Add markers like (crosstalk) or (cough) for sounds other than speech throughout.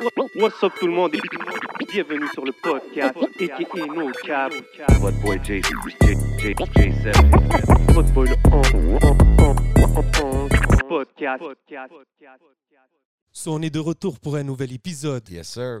What's up tout le monde? Et bienvenue sur le podcast aka No Cap. What boy J, J, J, J7. Votre boy le podcast. So, on est de retour pour un nouvel épisode. Yes, sir.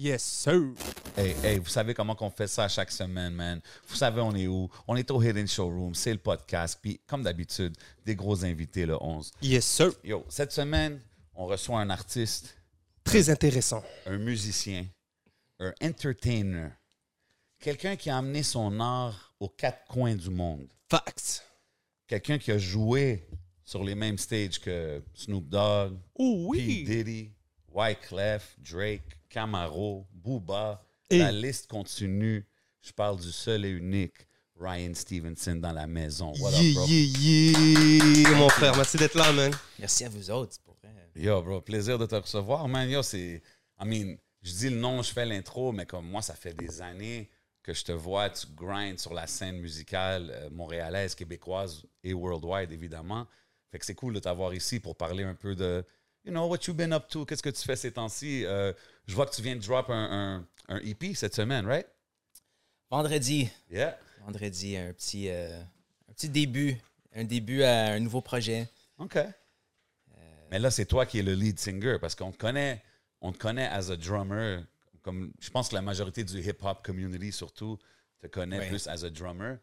Yes, sir. Hey, hey, vous savez comment qu'on fait ça chaque semaine, man? Vous savez on est où? On est au Hidden Showroom, c'est le podcast. Puis, comme d'habitude, des gros invités le 11. Yes, sir. Yo, cette semaine, on reçoit un artiste, Très intéressant. un musicien, un entertainer, quelqu'un qui a amené son art aux quatre coins du monde. Facts. quelqu'un qui a joué sur les mêmes stages que Snoop Dogg, Oh P. Diddy, Wyclef, Drake, Camaro, Booba. Et- La liste continue. Je parle du seul et unique Ryan Stevenson dans la maison. What up, Yeah, bro? yeah, yeah. Mon frère, merci d'être là, man. Merci à vous autres, pour vrai. Yo, bro, plaisir de te recevoir, man. Yo, c'est. I mean, je dis le nom, je fais l'intro, mais comme moi, ça fait des années que je te vois, tu grindes sur la scène musicale euh, montréalaise, québécoise et worldwide, évidemment. Fait que c'est cool de t'avoir ici pour parler un peu de, you know, what you've been up to, qu'est-ce que tu fais ces temps-ci? Euh, je vois que tu viens de drop un, un, un EP cette semaine, right? Vendredi, Yeah. vendredi, un petit, euh, un petit début, un début à un nouveau projet. OK. Mais là, c'est toi qui es le lead singer parce qu'on te connaît, on te connaît as a drummer. Comme, je pense que la majorité du hip-hop community, surtout, te connaît Ouais. plus as a drummer.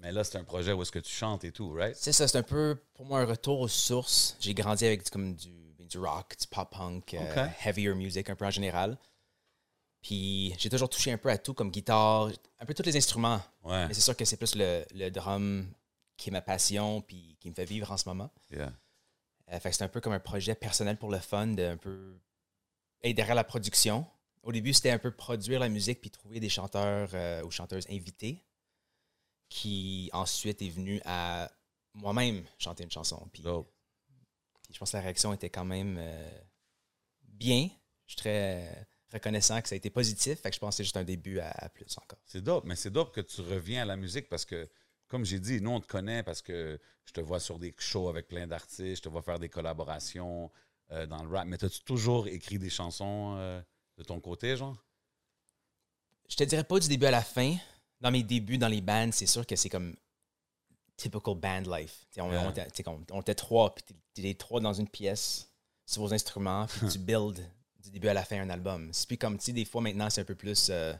Mais là, c'est un projet où est-ce que tu chantes et tout, right? C'est ça, c'est un peu pour moi un retour aux sources. J'ai grandi avec comme du, du rock, du pop punk, euh, heavier music un peu en général. Puis j'ai toujours touché un peu à tout comme guitare, un peu tous les instruments. Ouais. Mais c'est sûr que c'est plus le, le drum qui est ma passion puis qui me fait vivre en ce moment. Yeah. Euh, fait que c'est un peu comme un projet personnel pour le fun, de un peu être derrière la production. Au début, c'était un peu produire la musique puis trouver des chanteurs euh, ou chanteuses invités qui ensuite est venu à moi-même chanter une chanson. Puis. Puis je pense que la réaction était quand même euh, bien. Je suis très euh, reconnaissant que ça a été positif. Fait que je pense que c'est juste un début à, à plus encore. C'est dope, mais c'est dope que tu reviens à la musique parce que, comme j'ai dit, nous, on te connaît parce que je te vois sur des shows avec plein d'artistes, je te vois faire des collaborations euh, dans le rap. Mais as-tu toujours écrit des chansons euh, de ton côté, genre? je te dirais pas du début à la fin. Dans mes débuts dans les bands, c'est sûr que c'est comme typical band life. T'sais, on, était- t'sais, on- on était trois, puis t'es- trois dans une pièce sur vos instruments, puis tu build du début à la fin un album. C'est plus comme, tu sais, des fois maintenant, c'est un peu plus. euh,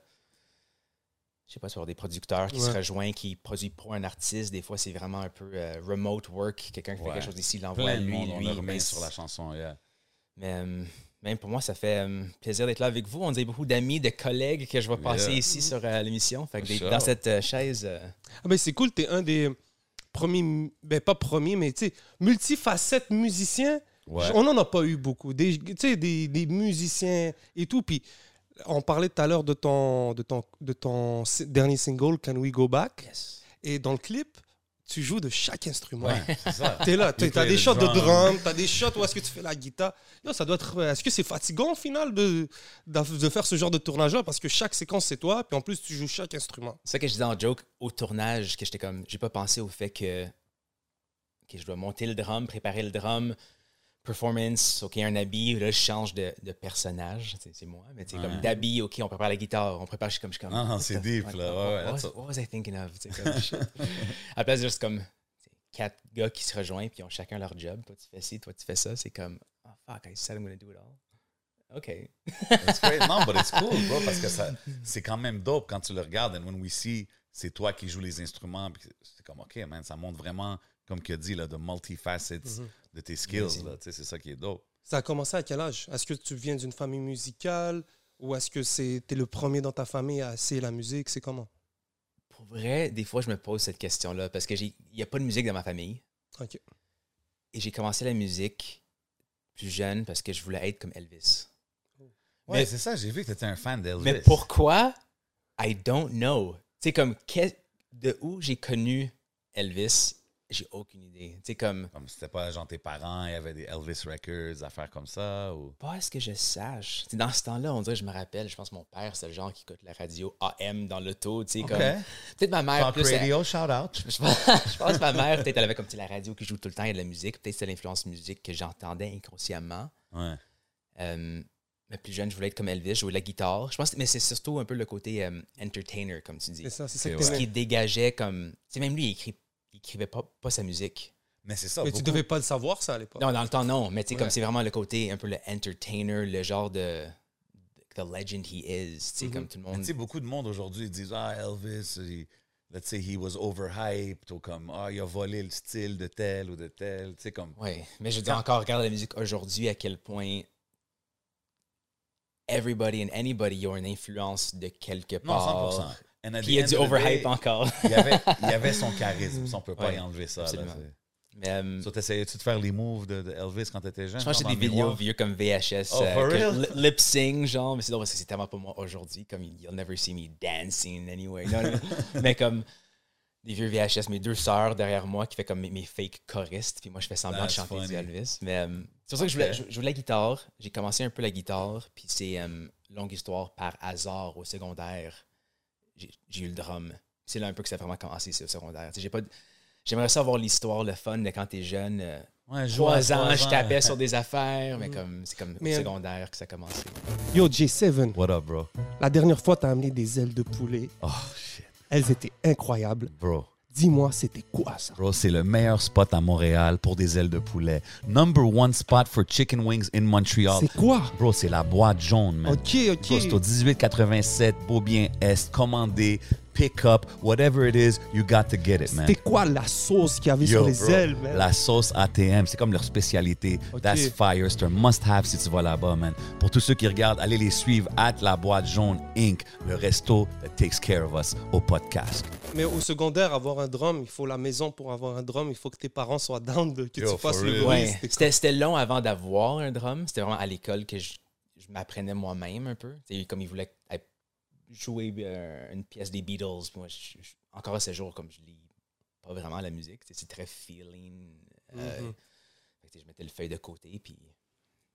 je sais pas, sur des producteurs qui se rejoignent, qui produisent pour un artiste. Des fois, c'est vraiment un peu euh, remote work. Quelqu'un qui fait quelque chose ici, il l'envoie à lui, on lui. sur la chanson, yeah. mais euh, même pour moi, ça fait euh, plaisir d'être là avec vous. On dirait beaucoup d'amis, de collègues que je vais passer Yeah. ici sur l'émission. Fait que dans cette chaise. Ah ben c'est cool, t'es un des premiers, ben pas premiers, mais tu sais, multifacettes musiciens. Ouais. On n'en a pas eu beaucoup. Des, tu sais, des, des musiciens et tout. Puis on parlait tout à l'heure de ton, de, ton, de ton dernier single, Can We Go Back? Et dans le clip, tu joues de chaque instrument. Ouais, c'est ça. (laughs) T'es là, t'as play des shots de drum. drum, t'as des shots où est-ce que tu fais la guitare. Yo, ça doit être. Est-ce que c'est fatigant au final de, de, de faire ce genre de tournage-là? Parce que chaque séquence c'est toi, puis en plus tu joues chaque instrument. C'est ça que je disais en joke au tournage, que j'étais comme, j'ai pas pensé au fait que, que je dois monter le drum, préparer le drum, performance, ok, un habit, là je change de, de personnage, c'est c'est moi, mais tu sais, Ouais. comme d'habit, ok, on prépare la guitare, on prépare, je suis comme, je suis comme. Non, non, what c'est deep, là, what- ouais, what, what was I thinking of? Comme, shit. (laughs) à la place, juste comme quatre gars qui se rejoignent, puis ils ont chacun leur job, toi tu fais ci, toi tu fais ça, c'est comme, oh fuck, I said I'm gonna do it all. Ok. It's great. Non, but it's cool, bro, parce que ça, c'est quand même dope quand tu le regardes. And when we see, c'est toi qui joues les instruments. puis C'est comme, OK, man, ça montre vraiment, comme tu as dit, là, de multifacets de tes skills. Là, Tu sais, c'est ça qui est dope. Ça a commencé à quel âge? Est-ce que tu viens d'une famille musicale ou est-ce que c'est t'es le premier dans ta famille à essayer la musique? C'est comment? Pour vrai, des fois, je me pose cette question-là parce que il n'y a pas de musique dans ma famille. Ok. Et j'ai commencé la musique plus jeune parce que je voulais être comme Elvis. Ouais, Mais- c'est ça, j'ai vu que tu étais un fan d'Elvis. Mais pourquoi? I don't know. Tu sais, comme, que- de où j'ai connu Elvis, j'ai aucune idée. Tu sais, comme, Comme c'était pas genre tes parents, il y avait des Elvis Records, affaires comme ça, ou... pas à ce que je sache. Dans ce temps-là, on dirait, je me rappelle, je pense que mon père, c'est le genre qui écoute la radio AM dans l'auto, tu sais, comme... Peut-être ma mère, Talk plus, elle- Radio, shout out. je pense, je pense que ma mère, peut-être, elle avait comme tu sais, la radio qui joue tout le temps, il y a de la musique. Peut-être c'est l'influence musique que j'entendais inconsciemment. Ouais. Euh, mais plus jeune, je voulais être comme Elvis, jouer de la guitare. Je pense, mais c'est surtout un peu le côté euh, entertainer, comme tu dis. C'est ça, c'est ça Ce qui dégageait comme. Tu sais, même lui, il, écrit, il écrivait pas, pas sa musique. Mais c'est ça. Mais tu devais pas le savoir, ça, à l'époque. Non, dans le temps, non. Mais tu sais, comme c'est vraiment le côté un peu le entertainer, le genre de. The legend he is. Tu sais, Mhm. comme tout le monde. tu sais, beaucoup de monde aujourd'hui disent Ah, Elvis, he- let's say he was overhyped, ou comme Ah, il a volé le style de tel ou de tel. Tu sais, comme. Oui, mais je dis encore, regarde la musique aujourd'hui, à quel point everybody and anybody ont une influence de quelque Non, part. 100%. Puis il y a du overhype encore. Il y avait, il y avait son (laughs) charisme, on peut pas Ouais, y enlever ça. là, absolument. c'est- Mais, euh, So, t'essayais-tu de faire les moves de, de Elvis quand t'étais jeune? je pense que dans des vidéos vieux comme VHS, Oh, euh, for real? lip sync, genre. Mais c'est drôle parce que c'est tellement pas moi aujourd'hui. Comme you'll never see me dancing anyway. Non, (laughs) mais comme des vieux VHS, mes deux sœurs derrière moi qui fait comme mes, mes fake choristes. Puis moi, je fais semblant That's de chanter du funny. Elvis. Mais euh, c'est pour ça que je voulais, Ok. je, je voulais la guitare. J'ai commencé un peu la guitare. Puis c'est euh, longue histoire par hasard au secondaire. J'ai eu le drum. C'est là un peu que ça a vraiment commencé, c'est au secondaire. J'ai pas J'aimerais ça avoir l'histoire, le fun de quand t'es jeune. euh, Ouais, trois ans, je tapais sur des affaires, mais comme c'est comme Mais, au euh, secondaire que ça a commencé. Yo, J7, What up, bro? la dernière fois, t'as amené des ailes de poulet. Oh, shit. Elles étaient incroyables. Bro. Dis-moi, c'était quoi ça? Bro, c'est le meilleur spot à Montréal pour des ailes de poulet. Number one spot for chicken wings in Montreal. C'est quoi? Bro, c'est la boîte jaune, man. Ok, Bro, c'est au ok. 1887 Beaubien Est. Commandé, pick up, whatever it is, you got to get it, man. C'était quoi la sauce qu'il y avait Yo, sur les bro, ailes, man? La sauce ATM, c'est comme leur spécialité. That's fire. C'est un must-have si tu vas là-bas, man. Pour tous ceux qui regardent, allez les suivre at La Boîte Jaune Inc., le resto that takes care of us au podcast. Mais au secondaire, avoir un drum, il faut la maison pour avoir un drum. Il faut que tes parents soient down de que Yo, tu fasses le bruit. C'était long avant d'avoir un drum. C'était vraiment à l'école que je, je m'apprenais moi-même un peu. C'est comme ils voulaient jouer euh, une pièce des Beatles. Moi, je- je- encore à ce jour, comme je lis pas vraiment la musique, c'est très feeling. euh, Mhm. sais, je mettais le feuille de côté, puis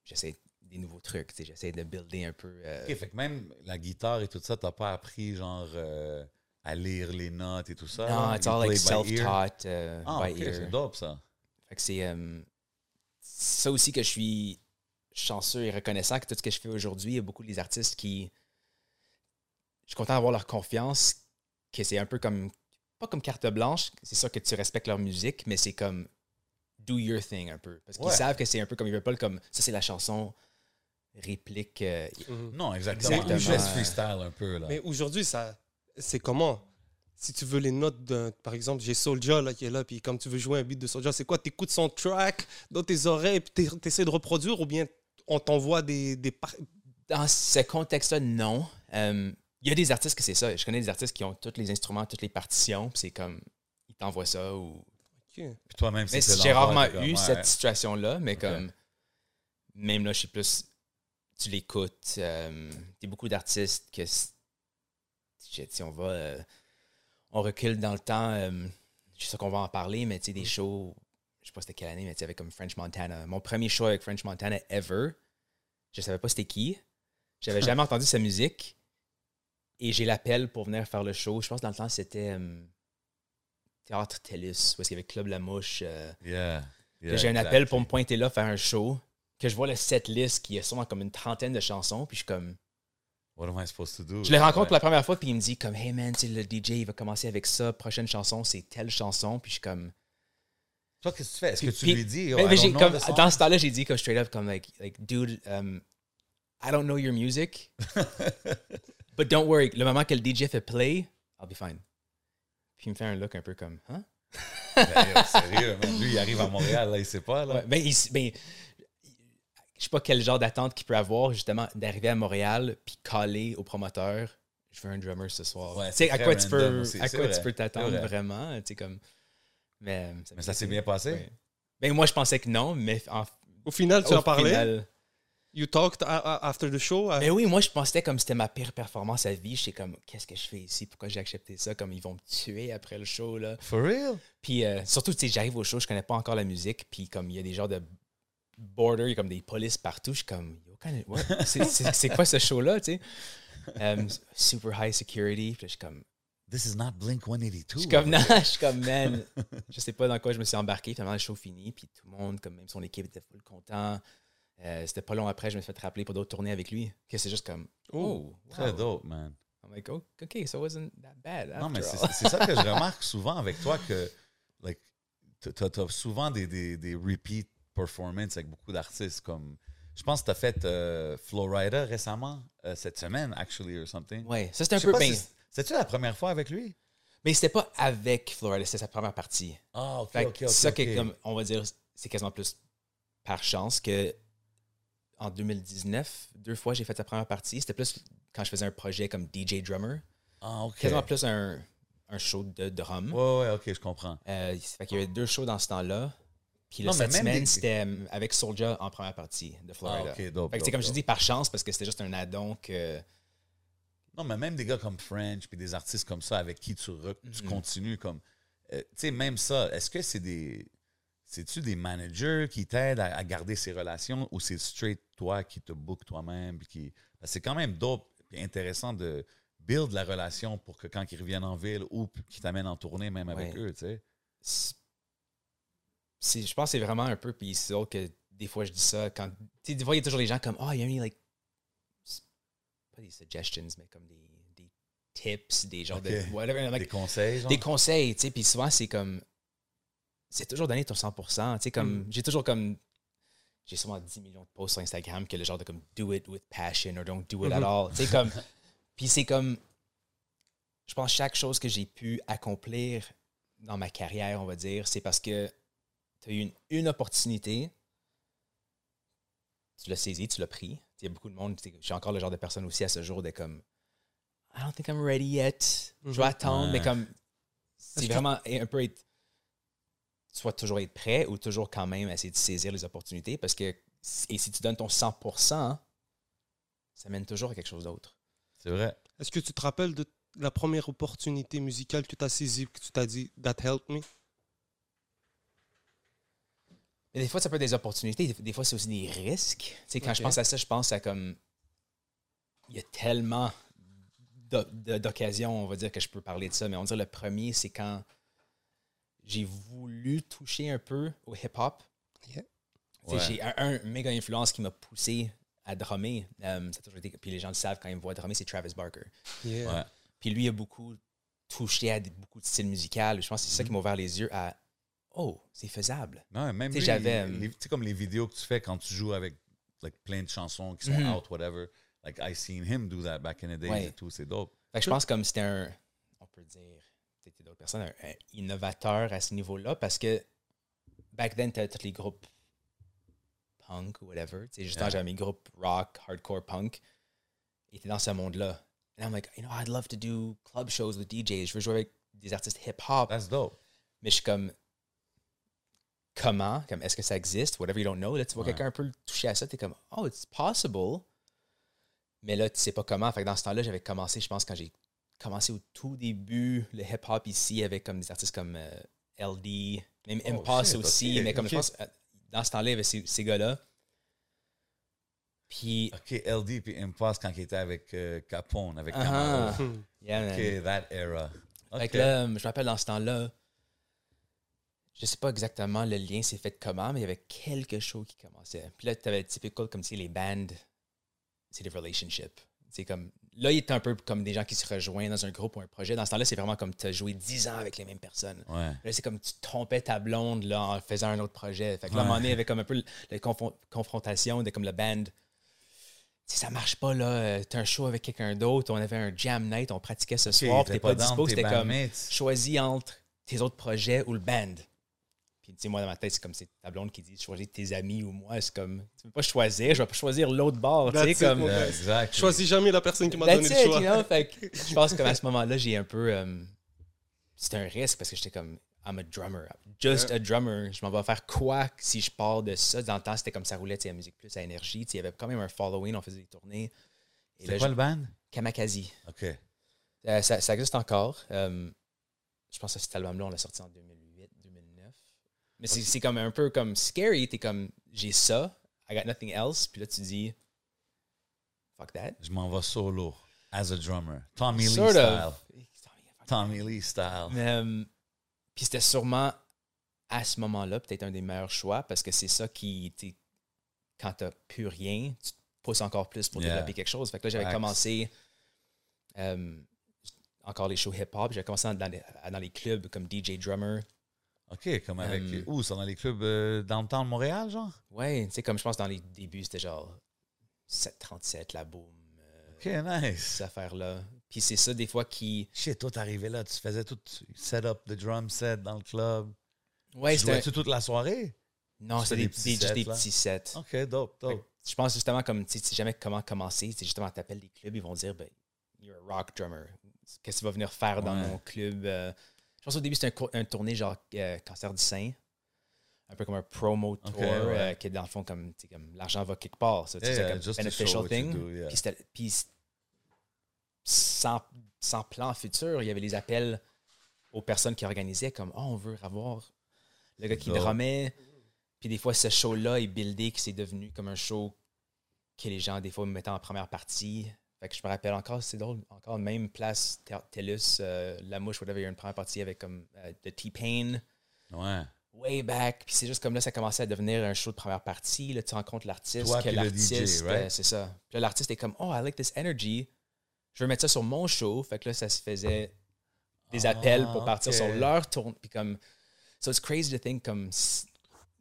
j'essaie des nouveaux trucs. J'essaie de builder un peu. euh, OK, fait que même la guitare et tout ça, t'as pas appris, genre, euh, à lire les notes et tout ça? non, it's all like play by ear? self-taught euh, Ah, by c'est dope, ça. Fait que c'est ça aussi que je suis chanceux et reconnaissant que tout ce que je fais aujourd'hui, il y a beaucoup des artistes qui. Je suis content d'avoir leur confiance, que c'est un peu comme. Pas comme carte blanche, c'est sûr que tu respectes leur musique, mais c'est comme do your thing un peu. Parce qu'ils Ouais. savent que c'est un peu comme ils veulent pas le comme ça, c'est la chanson réplique. euh, Mhm. Non, exactement. Exactement. Je laisse freestyle un peu, là. Mais aujourd'hui, ça, c'est comment? Si tu veux les notes d'un, par exemple, j'ai Soulja là, qui est là, puis comme tu veux jouer un beat de Soulja, c'est quoi? Tu écoutes son track dans tes oreilles, puis tu essaies de reproduire, ou bien on t'envoie des, dans ce contexte-là, non. Euh, Il y a des artistes que c'est ça. Je connais des artistes qui ont tous les instruments, toutes les partitions, puis c'est comme ils t'envoient ça ou Ok. Puis toi-même, c'est j'ai rarement eu ouais. cette situation-là, mais comme même là, je suis plus. Tu l'écoutes. euh, Il y a beaucoup d'artistes que si on va. euh, on recule dans le temps. euh, je sais qu'on va en parler, mais tu sais, des shows. Je sais pas c'était quelle année, mais tu sais, avec comme French Montana. Mon premier show avec French Montana ever, je savais pas c'était qui. J'avais (laughs) jamais entendu sa musique. Et j'ai l'appel pour venir faire le show. Je pense que dans le temps, c'était euh, Théâtre Tellus, où est-ce qu'il y avait Club La Mouche. euh, Yeah. j'ai un exactly. appel pour me pointer là, faire un show, que je vois le set list qui est sûrement comme une trentaine de chansons, puis je suis comme. What am I supposed to do? Je le rencontre Ouais. pour la première fois, puis il me dit comme Hey man, le DJ il va commencer avec ça, prochaine chanson, c'est telle chanson, puis je suis comme. Toi, qu'est-ce que tu fais? Est-ce que tu Puis- lui dis? Mais- mais comme- song? dans ce temps-là, j'ai dit comme straight up, comme like, like dude, um, I don't know your music, (laughs) but don't worry, le moment que le DJ fait play, I'll be fine. Puis il me fait un look un peu comme, hein? Ben, sérieux, man. Lui, il arrive à Montréal, là, il sait pas, là. Ouais, ben, il ben, je sais pas quel genre d'attente qu'il peut avoir, justement, d'arriver à Montréal puis caler au promoteur. Je veux un drummer ce soir. Ouais, tu sais, c'est à quoi tu peux, aussi, à quoi vrai, tu peux t'attendre vrai. vraiment, tu sais, comme. Mais, Mais ça s'est bien passé? ouais. Ben, moi, je pensais que non, mais en, Au final, tu au parlé? final, You talked after the show? Mais oui, moi, je pensais comme c'était ma pire performance à vie. J'étais comme, qu'est-ce que je fais ici? Pourquoi j'ai accepté ça? Comme, ils vont me tuer après le show, là. For real? Puis euh, surtout, tu sais, j'arrive au show, je connais pas encore la musique, puis comme il y a des genres de border, il y a comme des polices partout, je suis comme, Yo, kind of- what? (laughs) c'est- quoi ce show-là, tu sais? Um, super high security, puis là, je suis comme, This is not Blink 182. je suis comme, non, je suis comme, man, (laughs) je sais pas dans quoi je me suis embarqué, finalement le show fini, puis tout le monde, comme même son équipe était full content. Euh, C'était pas long après, je me suis fait rappeler pour d'autres tournées avec lui, que c'est juste comme, oh, Très wow. dope, man. I'm like, oh, okay, so it wasn't that bad. Non, mais c'est c'est ça que je (laughs) remarque souvent avec toi que like, t'as as souvent des, des, des repeat performances avec beaucoup d'artistes. comme Je pense que tu as fait euh, Flowrider récemment, euh, cette semaine, actually, or something. Ouais, ça c'était un peu bien. si- C'était-tu la première fois avec lui? Mais c'était pas avec Florida, c'était sa première partie. Ah, ok, Fait que ok, ok. ça, qui ok. est comme, on va dire, c'est quasiment plus par chance que en 2019, deux fois j'ai fait sa première partie. C'était plus quand je faisais un projet comme DJ drummer. Ah, ok. Quasiment plus un, un show de drum. Ouais, ouais, ok, je comprends. Euh, fait qu'il y avait deux shows dans ce temps-là. Puis le Non, mais cette même semaine, des- c'était euh, avec Soulja en première partie de Ah, Florida. ok, dope. Fait que c'est dope, comme je dis par chance parce que c'était juste un addon que. Non, mais même des gars comme French puis des artistes comme ça avec qui tu, re- tu Mhm. continues comme. euh, tu sais, même ça, est-ce que c'est des. C'est-tu des managers qui t'aident à, à garder ces relations ou c'est straight toi qui te book toi-même? Qui... C'est quand même dope et intéressant de build la relation pour que quand ils reviennent en ville ou qu'ils t'amènent en tournée même avec Ouais. eux, tu sais. je pense que c'est vraiment un peu, puis c'est drôle que des fois je dis ça quand. Tu des fois, il y a toujours les gens comme, oh, il y a mis, like. Pas des suggestions, mais comme des, des tips, des genres de. Whatever, like, des conseils, genre? des conseils, tu sais, puis souvent c'est comme. C'est toujours donner ton 100%, tu sais, comme. J'ai toujours comme. J'ai souvent 10 millions de posts sur Instagram que le genre de comme do it with passion or don't do it at Mhm. all. Sais, comme. (laughs) Puis c'est comme. Je pense que chaque chose que j'ai pu accomplir dans ma carrière, on va dire, c'est parce que tu as eu une, une opportunité, tu l'as saisi, tu l'as pris. Il y a beaucoup de monde, je suis encore le genre de personne aussi à ce jour de comme I don't think I'm ready yet. Je vais Mhm. attendre, mais comme c'est que- vraiment un peu être soit toujours être prêt ou toujours quand même essayer de saisir les opportunités parce que et si tu donnes ton 100%, ça mène toujours à quelque chose d'autre. C'est vrai. Est-ce que tu te rappelles de la première opportunité musicale que tu as saisie, que tu t'as dit « That helped me Mais des fois, ça peut être des opportunités, des, fois, c'est aussi des risques. Tu sais, quand je pense à ça, je pense à comme. Il y a tellement d'occasions, on va dire, que je peux parler de ça, mais on va dire le premier, c'est quand j'ai voulu toucher un peu au hip-hop. Yeah. Tu sais, Ouais. J'ai un, un méga influence qui m'a poussé à drummer. Euh, ça a toujours été, puis les gens le savent quand ils me voient drummer, c'est Travis Barker. Yeah. Ouais. Puis lui a beaucoup touché à des- beaucoup de styles musicaux. Je pense que c'est ça qui m'a ouvert les yeux à Oh, c'est faisable. Non, même Tu sais, euh, les- tu sais, comme les vidéos que tu fais quand tu joues avec like, plein de chansons qui sont Mhm. out, whatever. Like, I seen him do that back in the days Ouais. et tout, c'est dope. Fait que je pense comme c'était un, on peut dire, peut-être d'autres personnes, un, un innovateur à ce niveau-là parce que back then, t'avais tous les groupes punk ou whatever. Tu sais, justement, Yeah. j'avais mes groupes rock, hardcore punk. Et t'es dans ce monde-là. And I'm like, you know, I'd love to do club shows with DJs. Je veux jouer avec des artistes hip-hop. That's dope. Mais je suis comme, comment? Comme, est-ce que ça existe? Whatever you don't know. Là, tu vois Ouais. quelqu'un un peu toucher à ça, t'es comme, oh, it's possible. Mais là, tu sais pas comment. Fait que dans ce temps-là, j'avais commencé, je pense, quand j'ai commencé au tout début, le hip-hop ici, avec comme des artistes comme euh, LD, même Oh, Impasse shit, aussi. mais comme je pense, euh, dans ce temps-là, il y avait ces, ces gars-là. Puis, OK, LD puis Impasse quand il était avec euh, Capone, avec Camaro. (laughs) Hmm. yeah, man. OK, that era. Fait OK. que là, je me rappelle dans ce temps-là, je sais pas exactement le lien s'est fait comment, mais il y avait quelque chose qui commençait. Puis là, tu avais typical comme tu sais, les bands, c'est des relationships. C'est comme là, il était un peu comme des gens qui se rejoignent dans un groupe ou un projet. Dans ce temps-là, c'est vraiment comme tu as joué 10 ans avec les mêmes personnes. Ouais. Là, c'est comme tu trompais ta blonde là, en faisant un autre projet. Fait que là, à un moment donné, il y avait comme un peu la confron- confrontation de comme le band. Sais, ça marche pas là. euh, T'as un show avec quelqu'un d'autre. On avait un jam night, on pratiquait ce soir. t'es pas, down dispo. tes C'était comme bandmates. choisis entre tes autres projets ou le band. Puis, tu sais, moi, dans ma tête, c'est comme c'est ta blonde qui dit choisis tes amis ou moi. C'est comme, tu peux pas choisir, je vais pas choisir l'autre bord. Tu sais, comme. exact. Choisis jamais la personne qui m'a donné it, le choix. you know? Fait que je pense qu'à ce moment-là, j'ai un peu. euh, c'était un risque parce que j'étais comme. I'm a drummer. Just Yeah. a drummer. Je m'en vais faire quoi si je pars de ça? Dans le temps, c'était comme ça roulait, tu la musique plus à énergie. Il y avait quand même un following, on faisait des tournées. Là, quoi je- le band? Kamakazi. OK. Euh, ça, ça existe encore. Euh, je pense que cet album-là, on l'a sorti en 2008, 2009. Mais c'est c'est comme un peu comme scary. T'es comme, j'ai ça, I got nothing else. Puis là, tu dis, fuck that. Je m'en vais solo as a drummer. Tommy Lee Sort style. of. Tommy Lee style. Euh, puis c'était sûrement à ce moment-là peut-être un des meilleurs choix parce que c'est ça qui, quand t'as plus rien, tu te pousses encore plus pour Yeah. développer quelque chose. Fait que là, j'avais commencé euh, encore les shows hip-hop. J'avais commencé dans les, dans les clubs comme DJ Drummer. OK, comme avec. Euh, Où? C'est dans les clubs euh, downtown Montréal, genre? Ouais, tu sais, comme je pense dans les débuts, c'était genre 737, la boom, euh, OK, nice. ces affaires-là. Puis c'est ça, des fois, qui. Shit, toi, t'arrivais là, tu faisais tout set up the drum set dans le club. Ouais, tu c'était. jouais-tu toute la soirée? Non, tu c'était des, petits des- juste sets, des petits sets. OK, dope, dope. Je pense justement comme tu sais, tu jamais comment commencer. C'est justement t'appelles des clubs, ils vont dire ben you're a rock drummer. Qu'est-ce que tu vas venir faire dans mon club euh? Je pense au début c'était un, tournée genre euh, cancer du sein, un peu comme un promo tour ouais. euh, qui est dans le fond comme l'argent va quelque part. Ça, Yeah, c'est comme beneficial thing. do, yeah. Puis sans, sans plan futur, il y avait les appels aux personnes qui organisaient comme oh on veut avoir le gars qui Dope. drummait. Puis des fois, ce show-là est buildé, que c'est devenu comme un show que les gens, des fois, me mettaient en première partie. Fait que je me rappelle encore, c'est drôle, encore même place, Te- TELUS, euh, La Mouche, whatever, il y a une première partie avec comme euh, The T-Pain, Ouais. way back. Puis c'est juste comme là, ça commençait à devenir un show de première partie. Là, tu rencontres l'artiste, Toi que l'artiste, DJ, right? euh, c'est ça. Puis là, l'artiste est comme, oh, I like this energy. Je veux mettre ça sur mon show. Fait que là, ça se faisait des Ah, appels pour partir sur leur tour. Puis comme, so it's crazy to think comme si,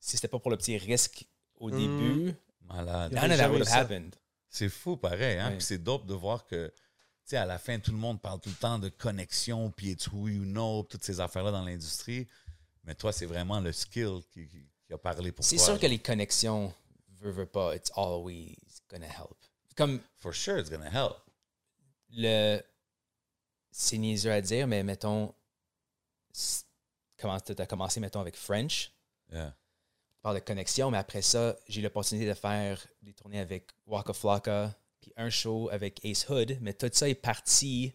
si c'était pas pour le petit risque au Mm. début, Malade. None of that would eu have ça. happened. C'est fou, pareil. Hein? Puis c'est dope de voir que, tu sais, à la fin, tout le monde parle tout le temps de connexion, puis it's who you know, toutes ces affaires-là dans l'industrie. Mais toi, c'est vraiment le skill qui, qui- qui a parlé pour toi. C'est sûr que les connexions, veut pas, it's always gonna help. Comme For sure, it's gonna help. le. C'est niaiseux à dire, mais mettons. Comment tu as commencé, mettons, avec French? Yeah. De connexion, mais après ça, j'ai eu l'opportunité de faire des tournées avec Waka Flocka, puis un show avec Ace Hood, mais tout ça est parti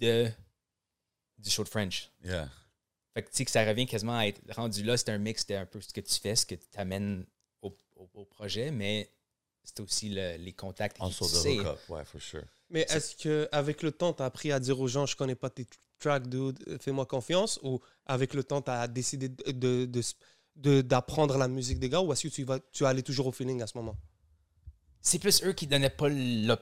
de du show de French. Yeah. Fait que tu sais que ça revient quasiment à être rendu là, c'est un mix, c'était un peu ce que tu fais, ce que tu amènes au, au- au projet, mais c'est aussi le- les contacts tu hookup, ouais, for sure. Mais est-ce que avec le temps, tu as appris à dire aux gens, je connais pas tes tracks, dude, fais-moi confiance Ou avec le temps, tu as décidé de- de- de- de- d'apprendre la musique des gars Ou est-ce que tu vas, tu allais toujours au feeling à ce moment? C'est plus eux qui donnaient pas le-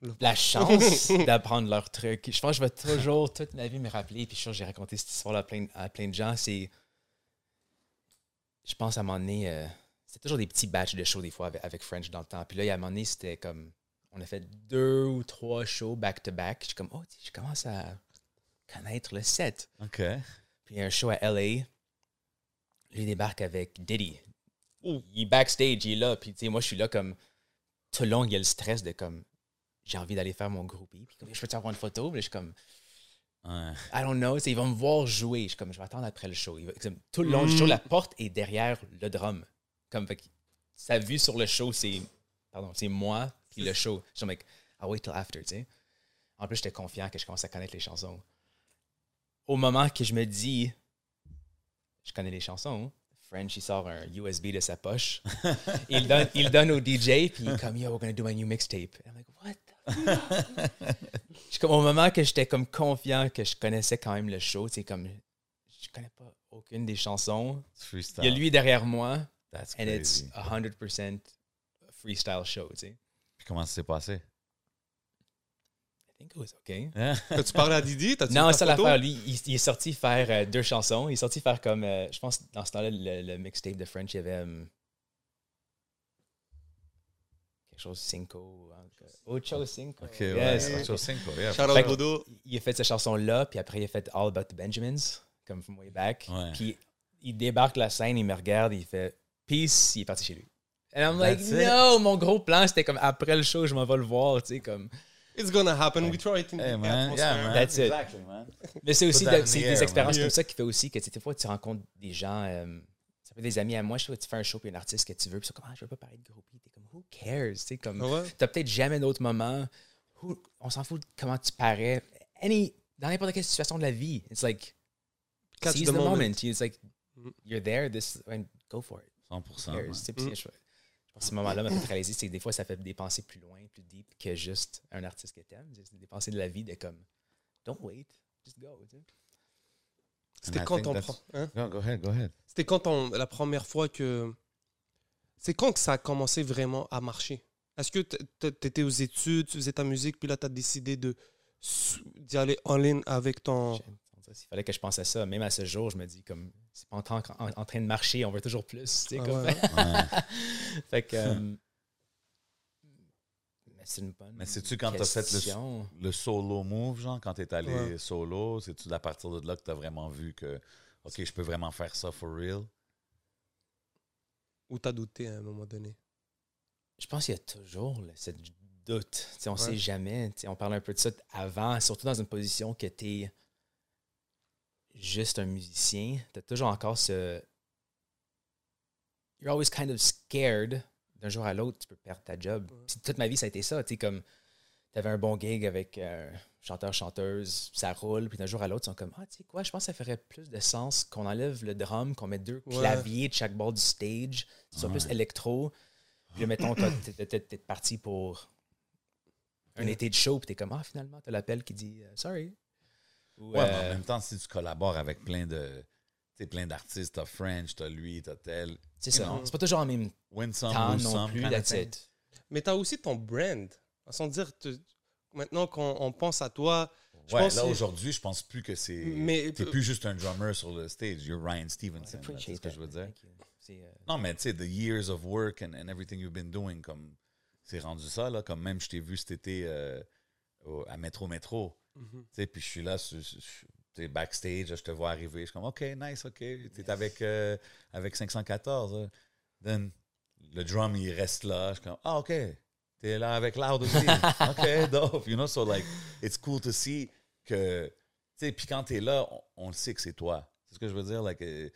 Le- la chance (laughs) d'apprendre leur truc. Je pense que je vais toujours toute ma vie me rappeler, puis je suis sûr que j'ai raconté cette histoire-là à plein, à plein de gens. C'est. Je pense à un moment donné, euh, c'était toujours des petits batchs de shows des fois avec, avec French dans le temps. Puis là, il y a un moment donné, c'était comme. On a fait deux ou trois shows back-to-back. Je suis comme, oh, je commence à connaître le set. OK. Puis il y a un show à LA. Lui il débarque avec Diddy. Ouh. Il est backstage, il est là. Puis tu sais, moi, je suis là comme. Tout le long, il y a le stress de comme. J'ai envie d'aller faire mon groupie. Puis comme, je peux-tu avoir une photo? Puis je suis comme. Ouais. I don't know. Tu sais, il va me voir jouer. Je suis comme, je vais attendre après le show. Il va- comme, tout le long du show, la porte est derrière le drum. Comme, fait sa vue sur le show, c'est. Pardon, c'est moi, puis le show. Je suis comme, like, I'll wait till after, tu sais. En plus, j'étais confiant que je commence à connaître les chansons. Au moment que je me dis, je connais les chansons, French, il sort un USB de sa poche. (laughs) il, donne, il donne au DJ, puis il est comme, yo, we're gonna do my new mixtape. I'm like, what the suis (laughs) comme au moment que j'étais comme confiant que je connaissais quand même le show, c'est comme je connais pas aucune des chansons. Freestyle. Il y a lui derrière moi That's and it's crazy. 100% freestyle show, tu sais. Puis comment ça s'est passé? Think it was okay. (laughs) As-tu parlé à Didi? T'as-tu Non, vu c'est l'affaire. Lui, il, il est sorti faire euh, deux chansons. Il est sorti faire comme, euh, je pense, dans ce temps-là, le, le mixtape de French, il y avait euh, quelque chose Cinco. hein, Ocho Cinco. OK, Yes. ouais. Ocho Cinco, yeah. Que- Bodo. il a fait cette chanson-là, puis après, il a fait All About the Benjamins, comme from way back. Ouais. Puis il débarque la scène, il me regarde, il fait Peace, il est parti chez lui. And I'm like, That's it. no, mon gros plan, c'était comme après le show, je m'en vais le voir, tu sais, comme. It's gonna happen. We try it in Hey, the man. atmosphere. Yeah, man. That's it. Exactly, man. Mais c'est aussi de- c'est des expériences man. comme ça qui fait aussi que des fois tu rencontres des gens, euh, ça peut être des amis à moi, je sais tu fais un show puis un artiste que tu veux, puis ils sont comme ah, je veux pas parler de groupie, t'es comme who cares, tu sais comme Ah ouais? t'as peut-être jamais d'autres moments, who- on s'en fout de comment tu parais, any dans n'importe quelle situation de la vie, it's like Catch seize the the, moment. moment. It's like Mhm. you're there, this and go for it. 100%. Who cares, ouais. Mm. Ce moment-là m'a fait réaliser c'est que des fois ça fait des pensées plus loin, plus deep que juste un artiste que t'aimes, c'est des pensées de la vie de comme don't wait, just go. C'était quand that's- pro- hein? Go, go ahead, go ahead. C'était quand ton- la première fois que. C'est quand que ça a commencé vraiment à marcher? Est-ce que tu étais aux études, tu faisais ta musique, puis là, tu as décidé de d'y aller en ligne avec ton. S'il fallait que je pense à ça, même à ce jour, je me dis comme c'est pas en, train- en- en train de marcher, on veut toujours plus. tu sais, Ah comme- ouais, Ouais. (laughs) fait que. euh, mais c'est une bonne. Mais sais-tu quand t'as fait le, question. le solo move, genre, quand t'es allé Ouais. solo, c'est-tu à partir de là que t'as vraiment vu que, OK, je peux vraiment faire ça for real? Ou t'as douté à un moment donné? Je pense qu'il y a toujours là, cette doute. Tu sais, on Ouais. sait jamais. Tu sais, on parle un peu de ça avant, surtout dans une position que tu es juste un musicien. Tu as toujours encore ce. You're always kind of scared. D'un jour à l'autre, tu peux perdre ta job. Toute ma vie, ça a été ça. Tu sais, comme. Tu avais un bon gig avec un chanteur, chanteuse, ça roule, puis d'un jour à l'autre, ils sont comme Ah, tu sais quoi, je pense que ça ferait plus de sens qu'on enlève le drum, qu'on met deux Ouais. claviers de chaque bord du stage, ce soit Ouais. plus électro. Puis là, mettons, t'es- parti pour un Ouais. été de show, puis t'es comme, ah, finalement, t'as l'appel qui dit, euh, sorry. Ou, Ouais, mais en euh, même temps, si tu collabores avec plein de. Plein d'artistes, t'as French, t'as lui, t'as tel. c'est you ça. C'est pas toujours en même Win some, temps non some. plus, that's it. Mais t'as aussi ton brand. Sans dire, maintenant qu'on on pense à toi, je Ouais, pense là aujourd'hui, je pense plus que c'est. T'es plus juste un drummer sur le stage. You're Ryan Stevenson. C'est ce que je veux dire? Euh, Non, mais tu sais, the years of work and, and everything you've been doing, comme c'est rendu ça, là. Comme même, je t'ai vu cet été euh, au- à Métro Métro. Tu sais, puis je suis là, tu sais, backstage, je te vois arriver. Je suis comme, OK, nice, OK. T'es avec, euh, avec 514. hein. Then, le drum, il reste là. Je suis comme, ah, OK. T'es là avec Loud aussi. (laughs) OK, dope. You know, so like, it's cool to see que, tu sais, puis quand t'es là, on, on le sait que c'est toi. C'est ce que je veux dire, like, euh,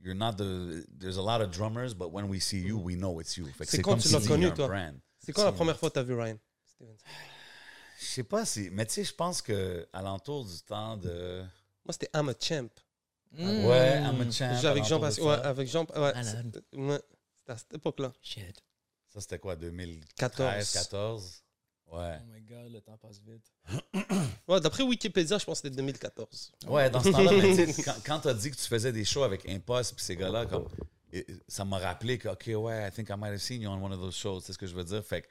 you're not the, there's a lot of drummers, but when we see you, we know it's you. C'est quand tu l'as connu, toi? C'est quand la première fois que t'as vu Ryan? Stevenson? Je sais pas si, mais tu sais, je pense que à l'entour du temps de. Moi, c'était I'm a Champ. Ouais, I'm a mm, champ. Avec Jean alentour Pascal. ça. Ouais, avec Jean. Ouais, ouais, c'était à cette époque-là. Shit. Ça, c'était quoi, 2013, 14. 14? Ouais. Oh my god, le temps passe vite. (coughs) Ouais, D'après Wikipédia, je pense que c'était 2014. Ouais, dans ce temps-là, mais tu sais, (laughs) quand, quand t'as dit que tu faisais des shows avec Impost puis ces gars-là, comme, ça m'a rappelé que, OK, ouais, I think I might have seen you on one of those shows. C'est ce que je veux dire. Fait que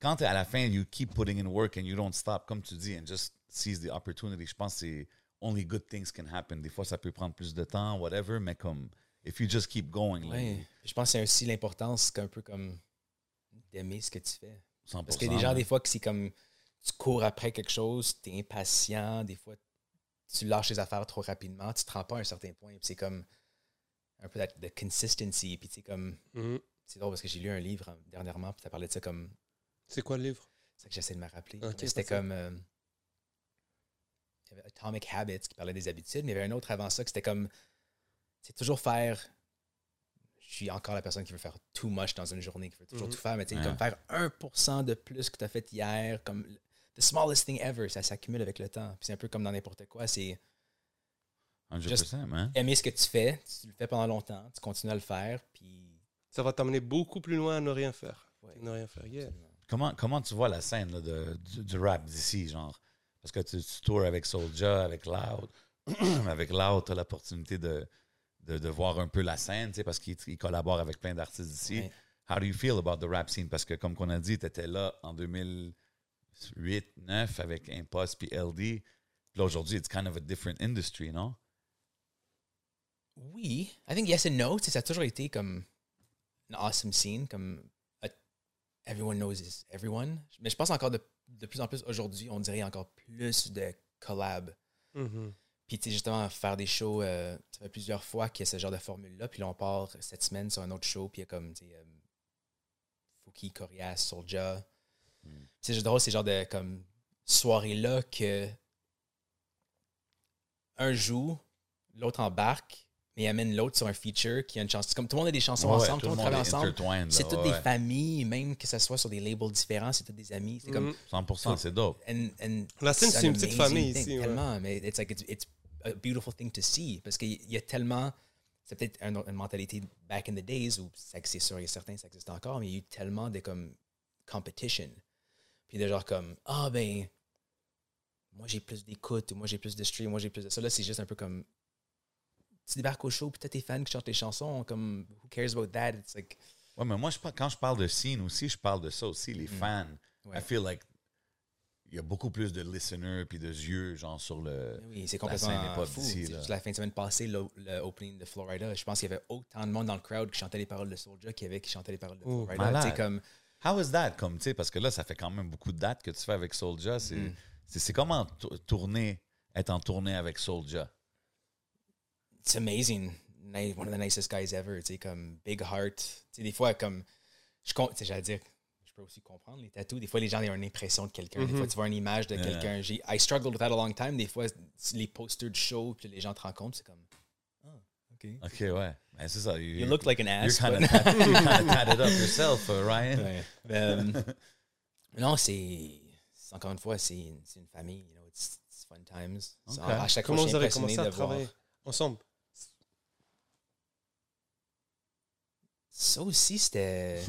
quand à la fin, you keep putting in work and you don't stop, comme tu dis, and just seize the opportunity. Je pense que c'est only good things can happen. Des fois, ça peut prendre plus de temps, whatever, mais comme, if you just keep going, Ouais. Je pense que c'est aussi l'importance qu'un peu comme d'aimer ce que tu fais. 100%. Parce qu'il y a des gens, des fois, que c'est comme tu cours après quelque chose, tu es impatient, des fois, tu lâches les affaires trop rapidement, tu te rends pas à un certain point. Puis c'est comme un peu de consistency. Puis c'est comme. Mhm. C'est drôle parce que j'ai lu un livre dernièrement, puis tu parlé de ça comme. C'est quoi le livre? C'est ça que j'essaie de me rappeler. C'était comme. euh, il y avait Atomic Habits qui parlait des habitudes, mais il y avait un autre avant ça que c'était comme. C'est toujours faire. Je suis encore la personne qui veut faire too much dans une journée, qui veut toujours Mhm. tout faire, mais tu sais, Ouais. comme faire 1% de plus que tu as fait hier, comme the smallest thing ever, ça s'accumule avec le temps. Puis c'est un peu comme dans n'importe quoi, c'est 100%, man. aimer ce que tu fais, tu le fais pendant longtemps, tu continues à le faire, puis. Ça va t'amener beaucoup plus loin à ne rien faire. Ouais. Ne rien faire, yeah. Comment, comment tu vois la scène là, de, du, du rap d'ici, genre? Parce que tu, tu tours avec Soulja, avec Loud. (clears throat) avec Loud, tu as l'opportunité de, de, de voir un peu la scène, tu sais, parce qu'il il collabore avec plein d'artistes d'ici. Ouais. How do you feel about the rap scene? Parce que, comme on a dit, tu étais là en 2008, 2009 avec Impost puis LD. Puis là, aujourd'hui, it's kind of a different industry, non? Oui, I think yes and no. Ça a toujours été comme une awesome scene, comme everyone knows is everyone. Mais je pense encore de, de plus en plus aujourd'hui, on dirait encore plus de collab. Mhm. Puis, tu sais, justement, faire des shows, euh, ça fait plusieurs fois qu'il y a ce genre de formule-là. Puis là, on part cette semaine sur un autre show, puis il y a comme, tu sais, euh, Fouki, Corias, Soulja. Mm. C'est juste drôle, ces genres de comme soirées-là que un joue, l'autre embarque, mais il amène l'autre sur un feature qui a une chanson. Comme tout le monde a des chansons Ouais, ensemble, tout tout le monde le travaille ensemble. C'est toutes ouais, des ouais. familles, même que ce soit sur des labels différents, c'est toutes des amis. C'est comme. Mhm. 100%, c'est dope. and- and La scène, c'est c'est un une petite famille thing, ici, ouais. Tellement, mais it's like it's, it's a beautiful thing to see parce qu'il y a tellement. C'est peut-être un- une mentalité back in the days où ça- c'est sûr et certain ça existe encore, mais il y a eu tellement de comme competition. Puis de genre comme ah ben moi j'ai plus d'écoute, ou moi j'ai plus de stream, moi j'ai plus de ça. Là c'est juste un peu comme tu débarques au show puis t'as tes fans qui chantent tes chansons comme who cares about that? It's like Ouais, mais moi, je, quand je parle de scene aussi, je parle de ça aussi, les fans. Mm. Ouais. I feel like il y a beaucoup plus de listeners puis de yeux, genre, sur le. Oui, c'est La complètement scène pas fou. là. juste La fin de semaine passée, le, le opening de Florida, je pense qu'il y avait autant de monde dans le crowd qui chantait les paroles de Soulja qu'il y avait qui chantait les paroles de Florida. sais, comme, How is that? Comme, tu sais, parce que là, ça fait quand même beaucoup de dates que tu fais avec Soulja. C'est Mm. c'est- c'est comment tou- tourner, être en tournée avec Soulja? It's amazing. One of the nicest guys ever. Tu sais, comme big heart. Tu sais, des fois, comme, je com- tu sais, j'allais dire, je peux aussi comprendre les tatous. Des fois, les gens ont une impression de quelqu'un. Des Mhm. fois, tu vois une image de Yeah. quelqu'un. J'ai- I struggled with that a long time. Des fois, les posters de show, puis les gens te rencontrent, c'est comme, ah, OK. OK, ouais. Ben, c'est ça. You look like an You're ass. kind but- (laughs) of tatted up yourself, uh, Ryan. Ouais. Euh, (laughs) non, c'est. Encore une fois, c'est une, une famille. You know, it's, it's fun times. So, Ok. À chaque Comment fois, je vous suis avez impressionné commencé à de voir. travailler ensemble? Ça aussi, c'était.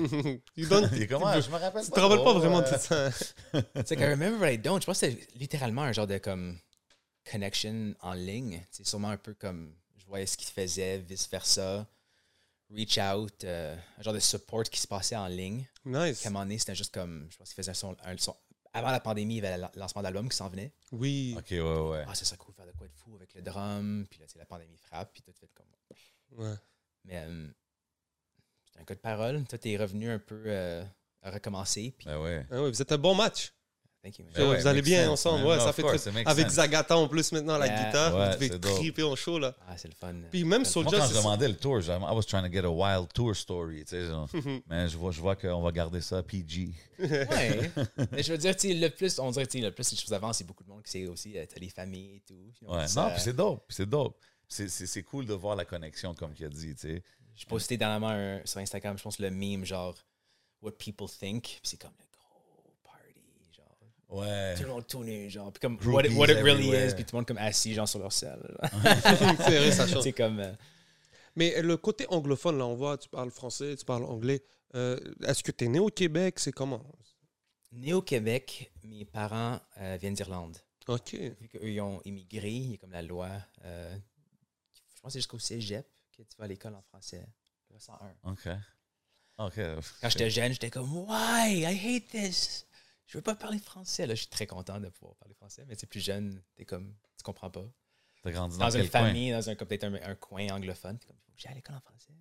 You don't- comment? Je me rappelle Tu te rappelles pas vraiment de euh, ça. (laughs) It's like, I remember, but I don't. Je pense que c'était littéralement un genre de comme connection en ligne. C'est sûrement un peu comme je voyais ce qu'il faisait, vice-versa. Reach out, euh, un genre de support qui se passait en ligne. Nice. Qu'à un moment donné, c'était juste comme. Je pense qu'il faisait un son, un son- Avant la pandémie, il y avait le lancement d'album qui s'en venait. Oui. OK, ouais, ouais. Ah, ça serait cool de faire de quoi de fou avec le drum. Puis là, tu sais, la pandémie frappe. Puis tout fait comme. Ouais. Mais euh, c'est un cas de parole. Toi, t'es revenu un peu euh, à recommencer. Puis, Ben ouais. Ah oui, vous êtes un bon match. thank you, man. Ben ouais, vous allez bien sense, ensemble. man. Ouais, No, ça fait course, Avec sense. Zagata en plus maintenant, la Yeah. guitare, Ouais, vous devez triper en show là. Ah, c'est le fun. Puis même Moi, Soulja, quand je demandais le tour, je- I was trying to get a wild tour story, tu sais, genre. (laughs) mais je vois, je vois qu'on va garder ça PG. (laughs) Ouais. Mais je veux dire, tu sais, le plus, on dirait, tu sais, le plus les choses avancent, c'est beaucoup de monde qui sait aussi, euh, t'as les familles et tout. Ouais. Non, puis c'est dope, c'est dope. C'est cool de voir la connexion, comme tu as dit, tu sais. J'ai posté dernièrement un- sur Instagram, je pense, le meme, genre, What people think. Puis c'est comme le gros party, genre. Ouais. Tout le monde tout nu, genre. Puis comme, what it, what it really everywhere. is. Puis tout le monde comme assis, genre, sur leur selle. (laughs) c'est vrai, ça change. C'est comme. euh, Mais le côté anglophone, là, on voit, tu parles français, tu parles anglais. Euh, Est-ce que tu es né au Québec? C'est comment? Né au Québec, mes parents euh, viennent d'Irlande. Ok. Vu qu'eux, ils ont immigré, il y a comme la loi. je pense que c'est jusqu'au cégep que tu vas à l'école en français. Loi 101. OK. OK. Quand j'étais jeune, j'étais comme Why? I hate this. Je veux pas parler français. Là, je suis très content de pouvoir parler français, mais c'est plus jeune, t'es comme tu comprends pas. T'as grandi dans, Dans une coin? famille, dans un comme peut-être un, un coin anglophone, comme faut que j'aille à l'école en français.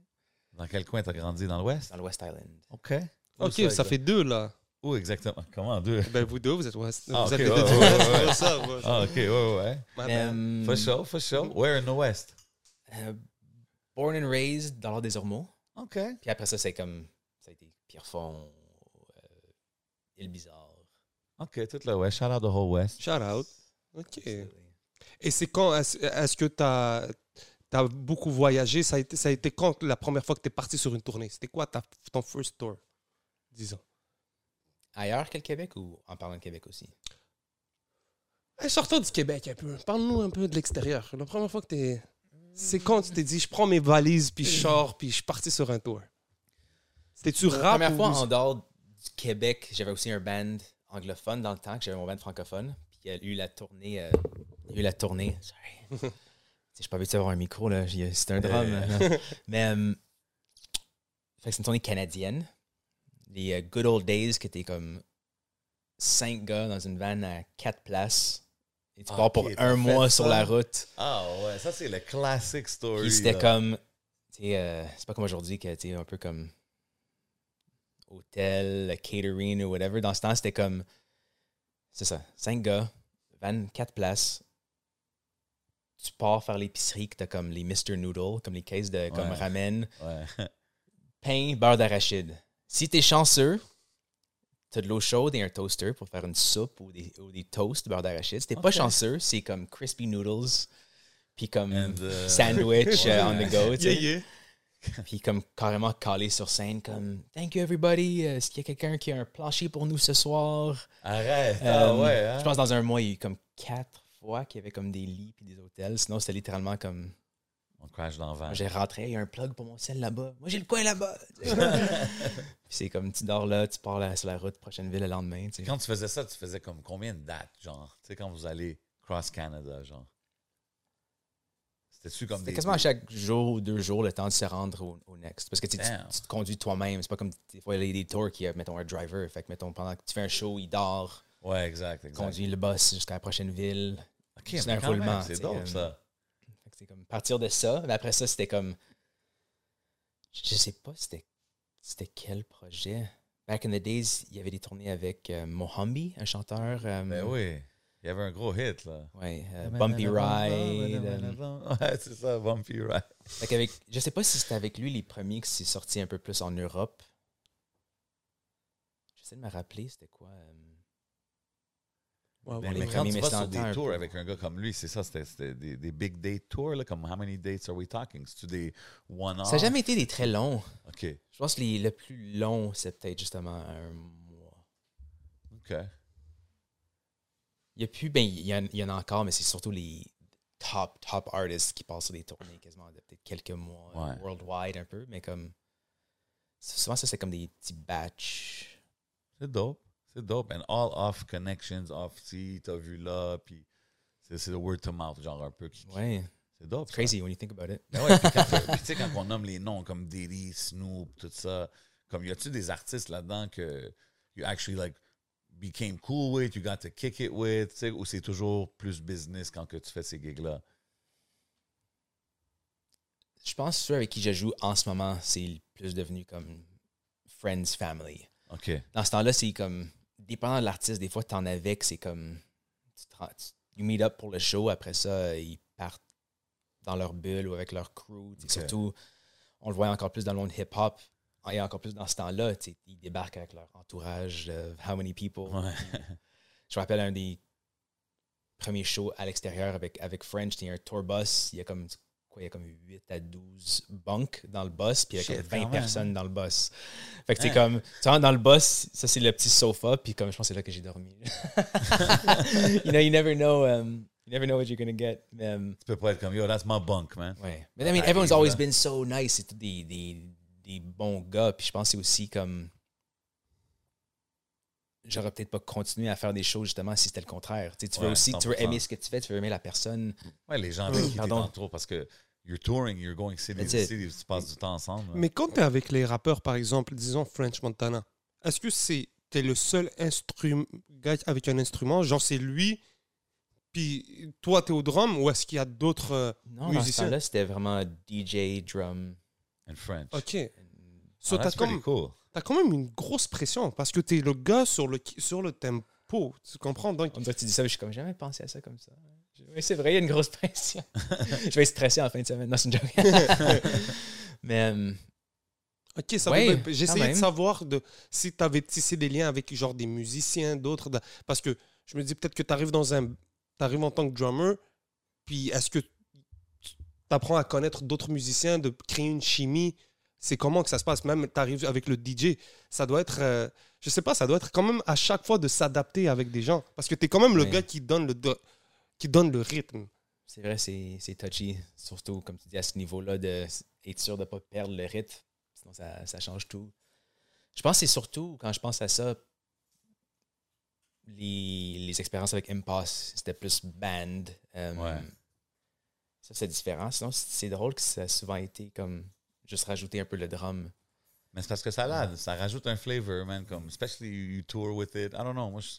Dans quel coin t'as grandi? Dans l'Ouest? Dans le West Island. OK. Ok, ça, fait deux là. Où exactement? Comment deux? Ben vous deux, vous êtes ouest. Ah, vous êtes ouais, deux ouais, West, ça. Ah, OK, ouais, ouais, euh, For sure, for sure. Where in the West? euh, born and raised dans l'ordre des Ormeaux. OK. Puis après ça, c'est comme ça a été Pierrefonds, euh, Île Bizarre. OK, tout le West. Shout out the whole West. Shout out. Ok. Absolutely. Et c'est quand Est-ce est-ce que tu as, beaucoup voyagé? Ça a, été, ça a été quand la première fois que tu es parti sur une tournée? C'était quoi ta, ton first tour Disons? Ailleurs que le Québec ou en parlant de Québec aussi? Hey, sortons du Québec un peu. Parle-nous un peu de l'extérieur. La première fois que tu es. C'est quand tu t'es dit, je prends mes valises, puis je sors, puis je suis parti sur un tour C'était-tu La rap première ou- fois en dehors du Québec, j'avais aussi un band anglophone dans le temps, que j'avais mon band francophone. Puis il y a eu la tournée. euh, il y a eu la tournée. Sorry. (laughs) J'ai pas envie d'avoir un micro, là. C'est un drum. Euh. là. (laughs) Mais. euh, c'est une tournée canadienne. Les euh, good old days que t'es comme cinq gars dans une van à quatre places. Et tu Ah, pars pour un mois sur la route. Ah ouais, ça c'est le classic story. Puis c'était comme. tu euh, c'est pas comme aujourd'hui que tu un peu comme. Hôtel, catering ou whatever. Dans ce temps, c'était comme. C'est ça. Cinq gars, 24 places. Tu pars faire l'épicerie, que t'as comme les Mr. Noodle, comme les caisses de comme Ouais. ramen, Ouais. (laughs) pain, beurre d'arachide. Si t'es chanceux, t'as de l'eau chaude et un toaster pour faire une soupe ou des, ou des toasts beurre d'arachide. Si t'es pas Ok. chanceux, c'est comme crispy noodles puis comme And, uh, (laughs) sandwich euh, on the go, tu sais. Yeah, yeah. Puis comme carrément calé sur scène, comme Thank you everybody. euh, Est-ce qu'il y a quelqu'un qui a un plancher pour nous ce soir? Arrête. ah Euh, ouais, hein? Je pense dans un mois, il y a eu comme quatre fois qu'il y avait comme des lits puis des hôtels. Sinon, c'était littéralement comme On crash dans le moi, j'ai rentré, il y a un plug pour mon sel là-bas. Moi, j'ai le coin là-bas. (laughs) puis c'est comme tu dors là, tu pars là, sur la route, prochaine ville le lendemain. Quand tu faisais ça, tu faisais comme combien de dates, genre? Tu sais, quand vous allez cross Canada, genre? C'était-tu comme des. quasiment à chaque jour ou deux jours le temps de se rendre au, au next. Parce que tu, te conduis toi-même. C'est pas comme des fois, il y a des tours qui a, mettons, un driver. Fait que, mettons, pendant que tu fais un show, il dort, Ouais, exact, exact. conduit le bus jusqu'à la prochaine ville. Ok, c'est un roulement, C'est dope, euh, ça. C'est comme partir de ça. Mais après ça, c'était comme. Je sais pas, c'était c'était quel projet. Back in the days, il y avait des tournées avec euh, Mohambi, un chanteur. euh, Ben oui. Il y avait un gros hit, là. Ouais, euh, Bumpy Ride. euh, (laughs) Ouais, c'est ça, Bumpy Ride. Fait qu'avec, je sais pas si c'était avec lui les premiers que c'est sorti un peu plus en Europe. J'essaie de me rappeler, c'était quoi. Ouais, Ben, les mais quand mais vas c'est sur des un tours peu. avec un gars comme lui, c'est ça, c'était des, des big date tours, là, comme how many dates are we talking? C'est-tu des one-off? Ça n'a jamais été des très longs. OK, Je pense que les, le plus long, c'est peut-être justement un mois. OK. Il y a plus, ben, il y, en, il y en a encore, mais c'est surtout les top, top artists qui passent sur des tournées quasiment de peut-être quelques mois, Ouais. worldwide un peu, mais comme. Souvent, ça, c'est comme des petits batchs. C'est dope. C'est dope. And all off connections, off si t'as vu là, puis c'est le word to mouth, genre un peu. qui- qui- Ouais. C'est dope. It's crazy when you think about it. Ben ouais, puis quand, (laughs) puis tu sais, quand on nomme les noms comme Diddy, Snoop, tout ça, comme y a-tu des artistes là-dedans que you actually like became cool with, you got to kick it with, tu sais, ou c'est toujours plus business quand que tu fais ces gigs-là? Je pense que ceux avec qui je joue en ce moment, c'est plus devenu comme friends, family. OK. Dans ce temps-là, c'est comme, dépendant de l'artiste, des fois, t'en avais que c'est comme, tu, tu- meet up pour le show, après ça, ils partent dans leur bulle ou avec leur crew. tu. Surtout, on le voit encore plus dans le monde hip-hop et encore plus dans ce temps-là, tu ils débarquent avec leur entourage de how many people. Ouais. Je me rappelle un des premiers shows à l'extérieur avec, avec French, c'était un tour bus. Il y a comme quoi, il y a comme 8 à 12 bunks dans le bus, puis il y a Shit, comme 20 quand même, personnes dans le bus. Fait que c'est Hein? comme, tu rentres dans le bus, ça c'est le petit sofa, puis comme je pense que c'est là que j'ai dormi. (laughs) you know, you never know, um, you never know what you're gonna get. Um, Tu peux pas être comme, yo, that's my bunk, man. ouais. Mais I mean, everyone's always been so nice. C'est tous des, des, des bons gars, puis je pense que c'est aussi comme. J'aurais peut-être pas continué à faire des choses justement si c'était le contraire. Tu, sais, tu veux aussi tu veux 100%. aimer ce que tu fais, tu veux aimer la personne. Ouais, les gens avec qui t'es Pardon. trop parce que you're touring, you're going city to city, tu passes du temps ensemble. là. Mais quand tu es avec les rappeurs, par exemple, disons French Montana, est-ce que c'est t'es le seul instrument gars avec un instrument, genre c'est lui, puis toi tu es au drum, ou est-ce qu'il y a d'autres euh, Non, musiciens? temps-là, c'était vraiment DJ, drum. In French. Ok. Oh, So, that's pretty comme, cool. T'as quand même une grosse pression parce que tu es le gars sur le, sur le tempo. Tu comprends? Donc, On dirait que tu dis ça, mais je suis comme jamais pensé à ça comme ça. Oui, c'est vrai, il y a une grosse (laughs) pression. je vais stressé en fin de semaine. Non, c'est une joke. (laughs) mais euh, ok, ça Ouais, veut- quand J'essayais de savoir de, si tu avais tissé des liens avec genre des musiciens, d'autres. da- Parce que je me dis peut-être que tu arrives dans un. Tu arrives en tant que drummer, puis est-ce que tu apprends à connaître d'autres musiciens, de créer une chimie c'est comment que ça se passe Même tu arrives avec le DJ, ça doit être, euh, je sais pas, ça doit être quand même à chaque fois de s'adapter avec des gens. Parce que tu es quand même le Ouais. gars qui donne le, do- qui donne le rythme. c'est vrai, c'est c'est touchy. Surtout, comme tu dis, à ce niveau-là, de être sûr de ne pas perdre le rythme. Sinon, ça, ça change tout. Je pense que c'est surtout, quand je pense à ça, les, les expériences avec Impasse, c'était plus band. Euh, Ouais. Ça, c'est différent. Sinon, c'est c'est drôle que ça a souvent été comme juste rajouter un peu le drum. Mais c'est parce que ça l'a, ça rajoute un flavor, man, comme, especially you tour with it. I don't know, moi, je-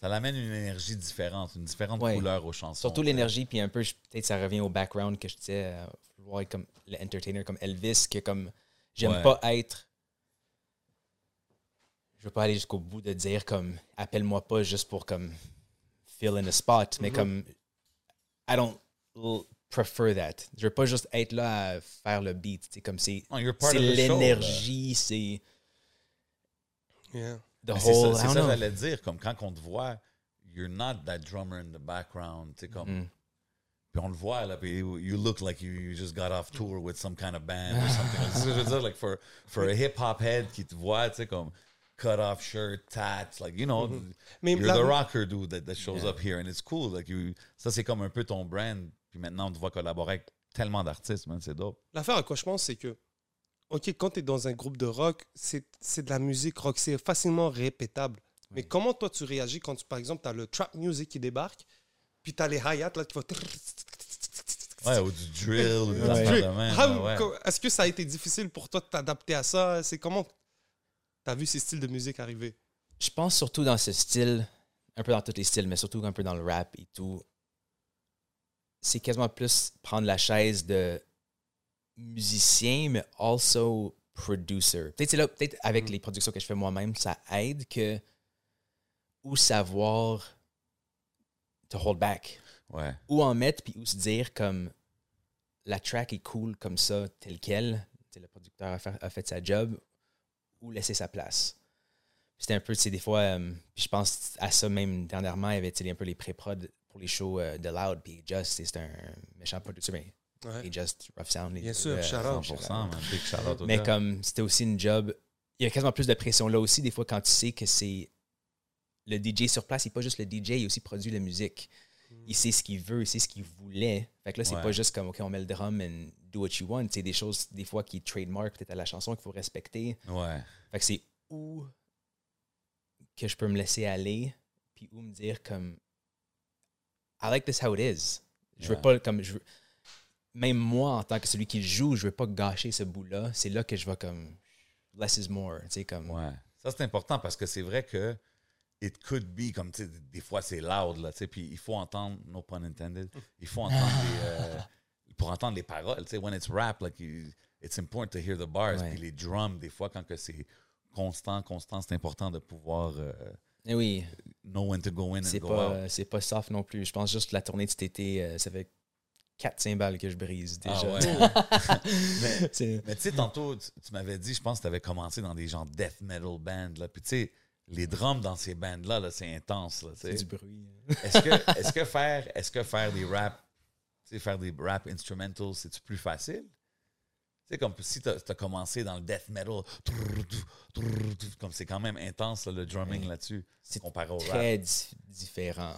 ça l'amène une énergie différente, une différente Ouais. couleur aux chansons. Surtout l'énergie, puis un peu, peut-être ça revient au background que je disais, euh, comme l'entertainer, comme Elvis, que comme j'aime Ouais. pas être. Je veux pas aller jusqu'au bout de dire comme appelle-moi pas juste pour comme fill in a spot, mais Mhm. comme I don't prefer that. Je veux pas juste être là à faire le beat, sais, comme c'est c'est l'énergie, c'est Yeah. C'est whole. ça, c'est ça j'allais dire, comme quand on te voit, you're not that drummer in the background, tu sais, comme... Mm. Puis on le voit, là, puis you you look like you, you just got off tour with some kind of band or something. C'est ce que je veux dire, like, for, for a hip-hop head qui te voit, tu sais, comme cut-off shirt, tats, like, you know, Mais you're la- the rocker dude that, that shows up here, and it's cool. Like, you, ça, c'est comme un peu ton brand. Puis maintenant, on te voit collaborer avec tellement d'artistes, man, c'est dope. L'affaire à quoi je pense, c'est que, OK, quand tu es dans un groupe de rock, c'est c'est de la musique rock, c'est facilement répétable. Mais comment toi tu réagis quand, tu, par exemple, tu as le trap music qui débarque, puis tu as les hi-hats là, qui vont. Ouais, ou du drill, Ouais. ouais. Est-ce que ça a été difficile pour toi de t'adapter à ça? C'est comment tu as vu ces styles de musique arriver? Je pense surtout dans ce style, un peu dans tous les styles, mais surtout un peu dans le rap et tout. C'est quasiment plus prendre la chaise de musicien, mais also producer. Peut-être c'est là, peut-être avec les productions que je fais moi-même, ça aide que ou savoir te hold back, Ouais. ou en mettre puis ou se dire comme la track est cool comme ça tel quel, Tu sais, le producteur a fait, a fait sa job, ou laisser sa place. C'était un peu, tu sais, des fois, euh, puis je pense à ça même dernièrement, il y avait un peu les pré-prod pour les shows euh, de Loud, puis Just, c'est un méchant producteur, mais Ouais. et Just, Rough Sound. Bien sûr, euh, shout out. 100%, man. Big shout out au mais gars. comme c'était aussi une job, il y a quasiment plus de pression là aussi, des fois, quand tu sais que c'est le DJ sur place, il n'est pas juste le DJ, il aussi produit la musique. Il sait ce qu'il veut, il sait ce qu'il voulait. Fait que là, c'est Ouais. pas juste comme, OK, on met le drum and do what you want. C'est des choses, des fois, qui trademark peut-être à la chanson qu'il faut respecter. Ouais. Fait que c'est où que je peux me laisser aller, puis où me dire comme I like this how it is. Je veux pas comme je veux- même moi en tant que celui qui le joue, je veux pas gâcher ce bout-là. C'est là que je vais comme less is more, tu sais comme Ouais. Ça, c'est important parce que c'est vrai que it could be, comme, tu sais, des fois, c'est loud, là, tu sais, puis il faut entendre, no pun intended, il faut entendre (laughs) les, euh, pour entendre les paroles, tu sais, when it's rap, like, you- it's important to hear the bars, Ouais. puis les drums, des fois, quand que c'est constant, constant, c'est important de pouvoir euh, Eh oui, know when to go in and c'est go pas out. c'est pas soft non plus. Je pense juste que la tournée de cet été, euh, ça fait 4 cymbales que je brise déjà. Ah ouais. (laughs) mais, tu sais, tantôt, tu, tu m'avais dit, je pense que tu avais commencé dans des genres death metal bands, là, puis tu sais, les drums dans ces bands-là, là, c'est intense, c'est du bruit. (laughs) Est-ce que, est que, faire, est que faire des rap, faire des rap instrumentals, c'est-tu plus facile? Tu sais, comme si tu as, commencé dans le death metal, comme c'est quand même intense là, le drumming là-dessus, C'est comparé au rap. très di- différent.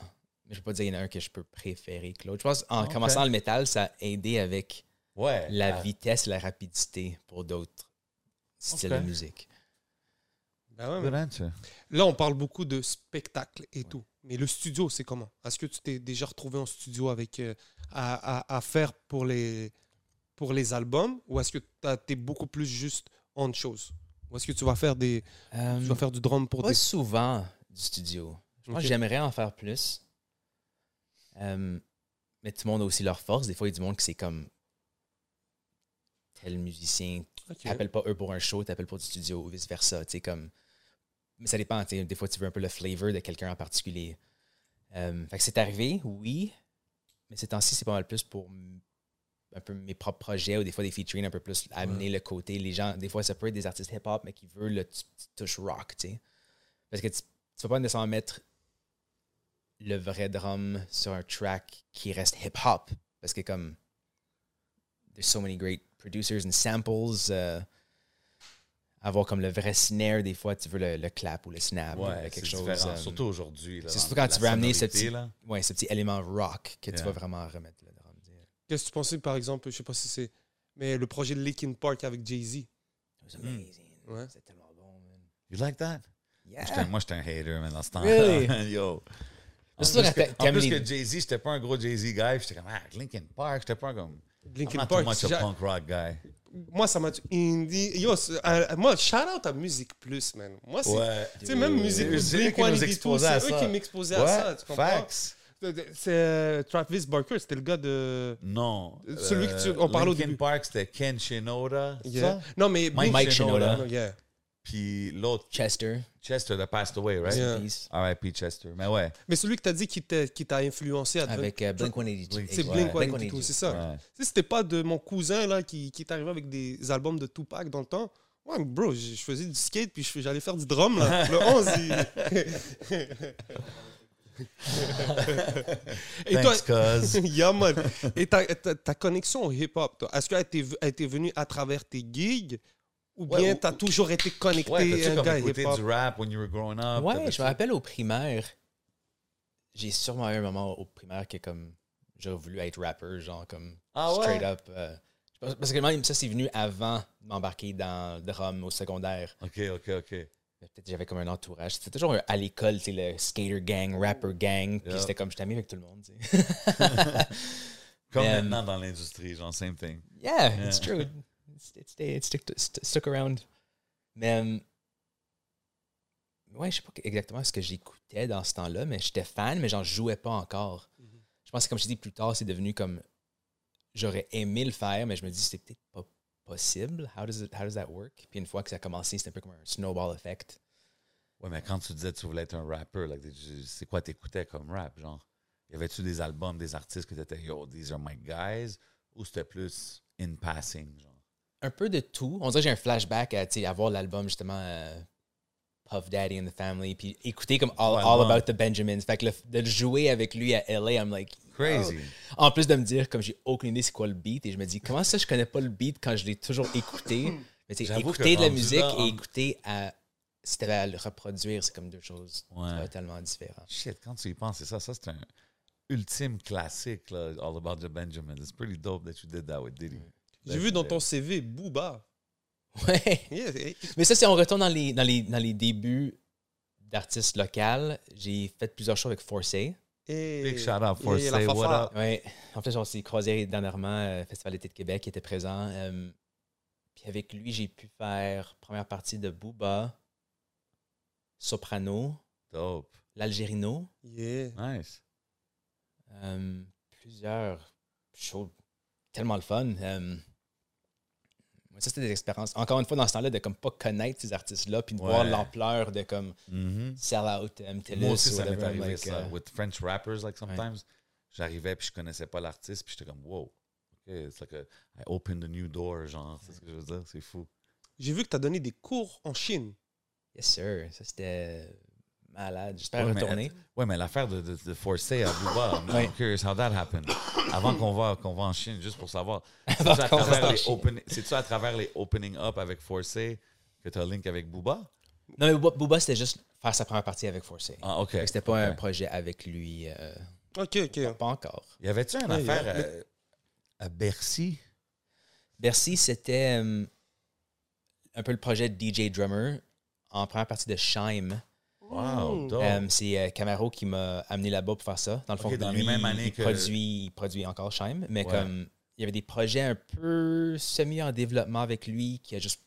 Mais je peux pas dire qu'il y en a un que je peux préférer que l'autre. Je pense en commençant le métal, ça a aidé avec Ouais. la vitesse et la rapidité pour d'autres styles de musique. Ben ouais, mais-. Là, on parle beaucoup de spectacle et tout. Mais le studio, c'est comment? Est-ce que tu t'es déjà retrouvé en studio avec euh, à, à- à faire pour les, pour les albums Ou est-ce que tu es beaucoup plus juste on chose? Ou est-ce que tu vas faire des Euh, tu vas faire du drum pour pas des souvent du studio. Je pense que j'aimerais en faire plus. Euh, mais tout le monde a aussi leur force. Des fois, il y a du monde qui c'est comme tel musicien Ok. t'appelles pas eux pour un show, t'appelles pour du studio, ou vice-versa. tu sais, Comme... Mais ça dépend. Des fois, tu veux un peu le flavor de quelqu'un en particulier. Euh, fait que c'est arrivé, oui. Mais ces temps-ci, c'est pas mal plus pour un peu mes propres projets ou des fois des featuring un peu plus amener le côté. Les gens, des fois, ça peut être des artistes hip-hop, mais qui veulent le t- t- touch rock, tu sais. Parce que tu, tu vas pas nécessairement mettre le vrai drum sur un track qui reste hip-hop. Parce que comme there's so many great producers and samples. euh, avoir comme le vrai snare, des fois, tu veux le, le clap ou le snap ou quelque chose. différent, euh, surtout aujourd'hui. là, c'est surtout quand tu veux amener ce petit, là. ouais, ce petit élément rock que tu vas vraiment remettre sais. Qu'est-ce que tu pensais, par exemple, je sais pas si c'est. Mais le projet de Linkin Park avec Jay-Z. It was amazing. Ouais. C'est tellement bon, man. You like that? Yeah. J'étais- Moi, j'étais un hater, mais dans ce temps Really? (laughs) Yo. En plus, que en plus que Jay-Z, j'étais pas un gros Jay-Z guy. J'étais comme, ah, Linkin Park, j'étais pas comme. I'm Linkin not Park. too much a punk rock guy. Moi, ça m'a. Indie. Yo, c'est- euh, moi, shout out à Musique Plus, man. Moi, c'est. Ouais. Tu sais, même Musique Plus, c'est eux qui nous Blink-182, exposaient à c'est eux ça. qui m'exposaient à ça. Tu comprends? facts. C'est euh, Travis Barker, c'était le gars de. Non. Celui que tu- on parlait au Linkin début. Park, c'était Ken Shinoda. c'est Yeah. ça? Non, mais Mike Mike Shinoda. Shinoda. Yeah. Puis l'autre, Chester. Chester, that passed away, right? Yeah. R.I.P. Chester. Mais ouais. Mais celui que t'as dit qui t'a qui t'a influencé à Avec euh, Blink 182. Blink- C'est. Blink 182, c'est ça. ouais. Sais, c'était pas de mon cousin là qui, qui est arrivé avec des albums de Tupac dans le temps. Ouais, bro, je faisais du skate puis j'allais faire du drum là. Le 11, il- (laughs) (laughs) (laughs) Et toi, Thanks, cuz. (laughs) yeah, man. Et ta, ta, ta connexion au hip-hop, toi, est-ce qu'elle était, était venue à travers tes gigs ou Ouais, bien ou- t'as toujours été connecté Ouais, à un gars hip-hop? du rap when you were growing up? Ouais, je me rappelle au primaire, j'ai sûrement eu un moment au primaire que comme j'aurais voulu être rapper, genre comme Ah ouais? straight up. euh, parce parce que même ça, c'est venu avant de m'embarquer dans le drum au secondaire. OK, OK, OK. Peut-être j'avais comme un entourage. C'était toujours un- à l'école, c'est le skater gang, rapper gang. Puis c'était comme, j'étais ami avec tout le monde. (laughs) Comme Mais, maintenant dans l'industrie, genre, same thing. Yeah, Yeah. it's true. It's, it's, it stuck, st- stuck around. Mais, euh, ouais, je sais pas exactement ce que j'écoutais dans ce temps-là, mais j'étais fan, mais j'en jouais pas encore. Je pense que, comme je t'ai dit plus tard, c'est devenu comme. J'aurais aimé le faire, mais je me dis, c'est peut-être pas possible. How does, it, how does that work? Puis une fois que ça a commencé, c'était un peu comme un snowball effect. Ouais, mais quand tu disais que tu voulais être un rapper, like, c'est quoi t'écoutais comme rap, genre? Y avait-tu des albums, des artistes que t'étais, yo, these are my guys? Ou c'était plus in passing, genre? un peu de tout. On dirait que j'ai un flashback à, tu sais, à voir l'album justement euh, Puff Daddy and the Family, puis écouter comme All, All. About the Benjamins. Fait que le- de le jouer avec lui à LA, I'm like. Crazy. oh. En plus de me dire, comme j'ai aucune idée c'est quoi le beat, et je me dis, comment ça je connais pas le beat quand je l'ai toujours écouté? (laughs) Mais tu écouter de la musique là, et écouter à. Si t'avais à le reproduire, c'est comme deux choses Ouais. totalement différentes. Shit, quand tu y penses, c'est ça. Ça, c'est un ultime classique, là, All About the Benjamin. It's pretty dope that you did that with Diddy. J'ai vu dans ton CV Booba. Ouais. Yeah, Mais ça, si on retourne dans les, dans les, dans les débuts d'artistes locaux, j'ai fait plusieurs shows avec Forcé. Big shout out for yeah, yeah, la Say What. Up? Oui. En fait, on s'est croisés dernièrement euh, Festival d'été de Québec qui était présent. Euh, puis avec lui, j'ai pu faire première partie de Booba, Soprano, Dope. l'Algérino, Yeah. Nice. euh, plusieurs shows tellement le fun. Euh, ouais, ça, c'était des expériences. Encore une fois, dans ce temps-là, de comme pas connaître ces artistes-là, puis de voir l'ampleur de comme Mhm. Sell Out, MTLUS, Moi aussi, ou ça m'est arrivé, like, ça. euh, With French rappers, like, sometimes, j'arrivais puis je connaissais pas l'artiste puis j'étais comme, wow. OK, it's like a, I opened a new door, genre. C'est ce que je veux dire. C'est fou. J'ai vu que tu as donné des cours en Chine. Yes, sir. Ça, c'était malade. J'espère Ouais, mais retourner. Ouais, mais l'affaire de, de, de forcer à Booba, I'm curious how that happened. Avant (laughs) qu'on va, qu'on va en Chine, juste pour savoir. C'est-tu à, travers les Chine. open- c'est-tu à travers les opening up avec Forcé que tu as link avec Booba? Non, mais Booba, c'était juste faire sa première partie avec Forcé. Ah, OK. Fait que C'était pas un projet avec lui. euh, Ok, ok. pas encore. Y avait-tu une Ouais, affaire euh, à, Bercy? Bercy, c'était euh, un peu le projet de DJ Drummer en première partie de Shime. Wow. Euh, c'est euh, Camaro qui m'a amené là-bas pour faire ça. Dans le fond, dans lui, les mêmes années il, que- produit, il produit encore Shime, mais Ouais. comme il y avait des projets un peu semi en développement avec lui qui a juste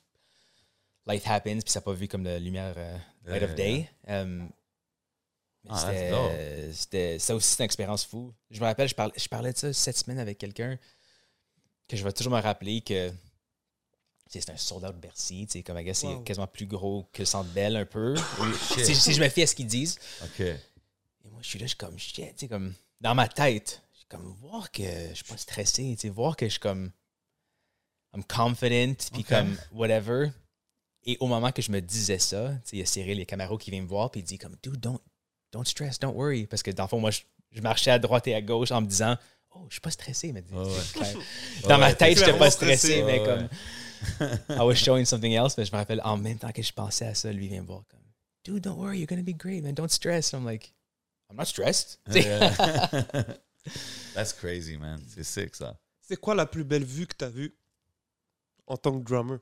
life happens puis ça n'a pas vu comme la lumière euh, light Yeah, of day. Euh, Ah, that's c'était- ça aussi c'est une expérience fou. Je me rappelle je parlais, je parlais de ça cette semaine avec quelqu'un que je vais toujours me rappeler que c'est un sold out Bercy, tu sais, comme Wow. c'est quasiment plus gros que le centre Bell un peu. (coughs) si, si je me fie à ce qu'ils disent. Et moi, je suis là, je suis comme, shit, tu sais, comme, dans ma tête, je suis comme, voir que je suis pas stressé, tu sais, voir que je suis comme, I'm confident, puis comme, whatever. Et au moment que je me disais ça, tu sais, il y a Cyril, les caméras qui vient me voir, puis il dit comme, dude, don't, don't stress, don't worry. Parce que dans le fond, moi, je, je marchais à droite et à gauche en me disant, oh, je suis pas stressé, mais ouais. (laughs) dans ma tête, t'es j'étais pas stressé, mais Ouais, comme, (laughs) I was showing something else, mais je me rappelle, en même temps que je pensais à ça, lui vient me voir comme, dude, don't worry, you're gonna be great, man, don't stress. I'm like, I'm not stressed. (laughs) (laughs) That's crazy, man. C'est sick, ça. C'est quoi la plus belle vue que tu as vue en tant que drummer?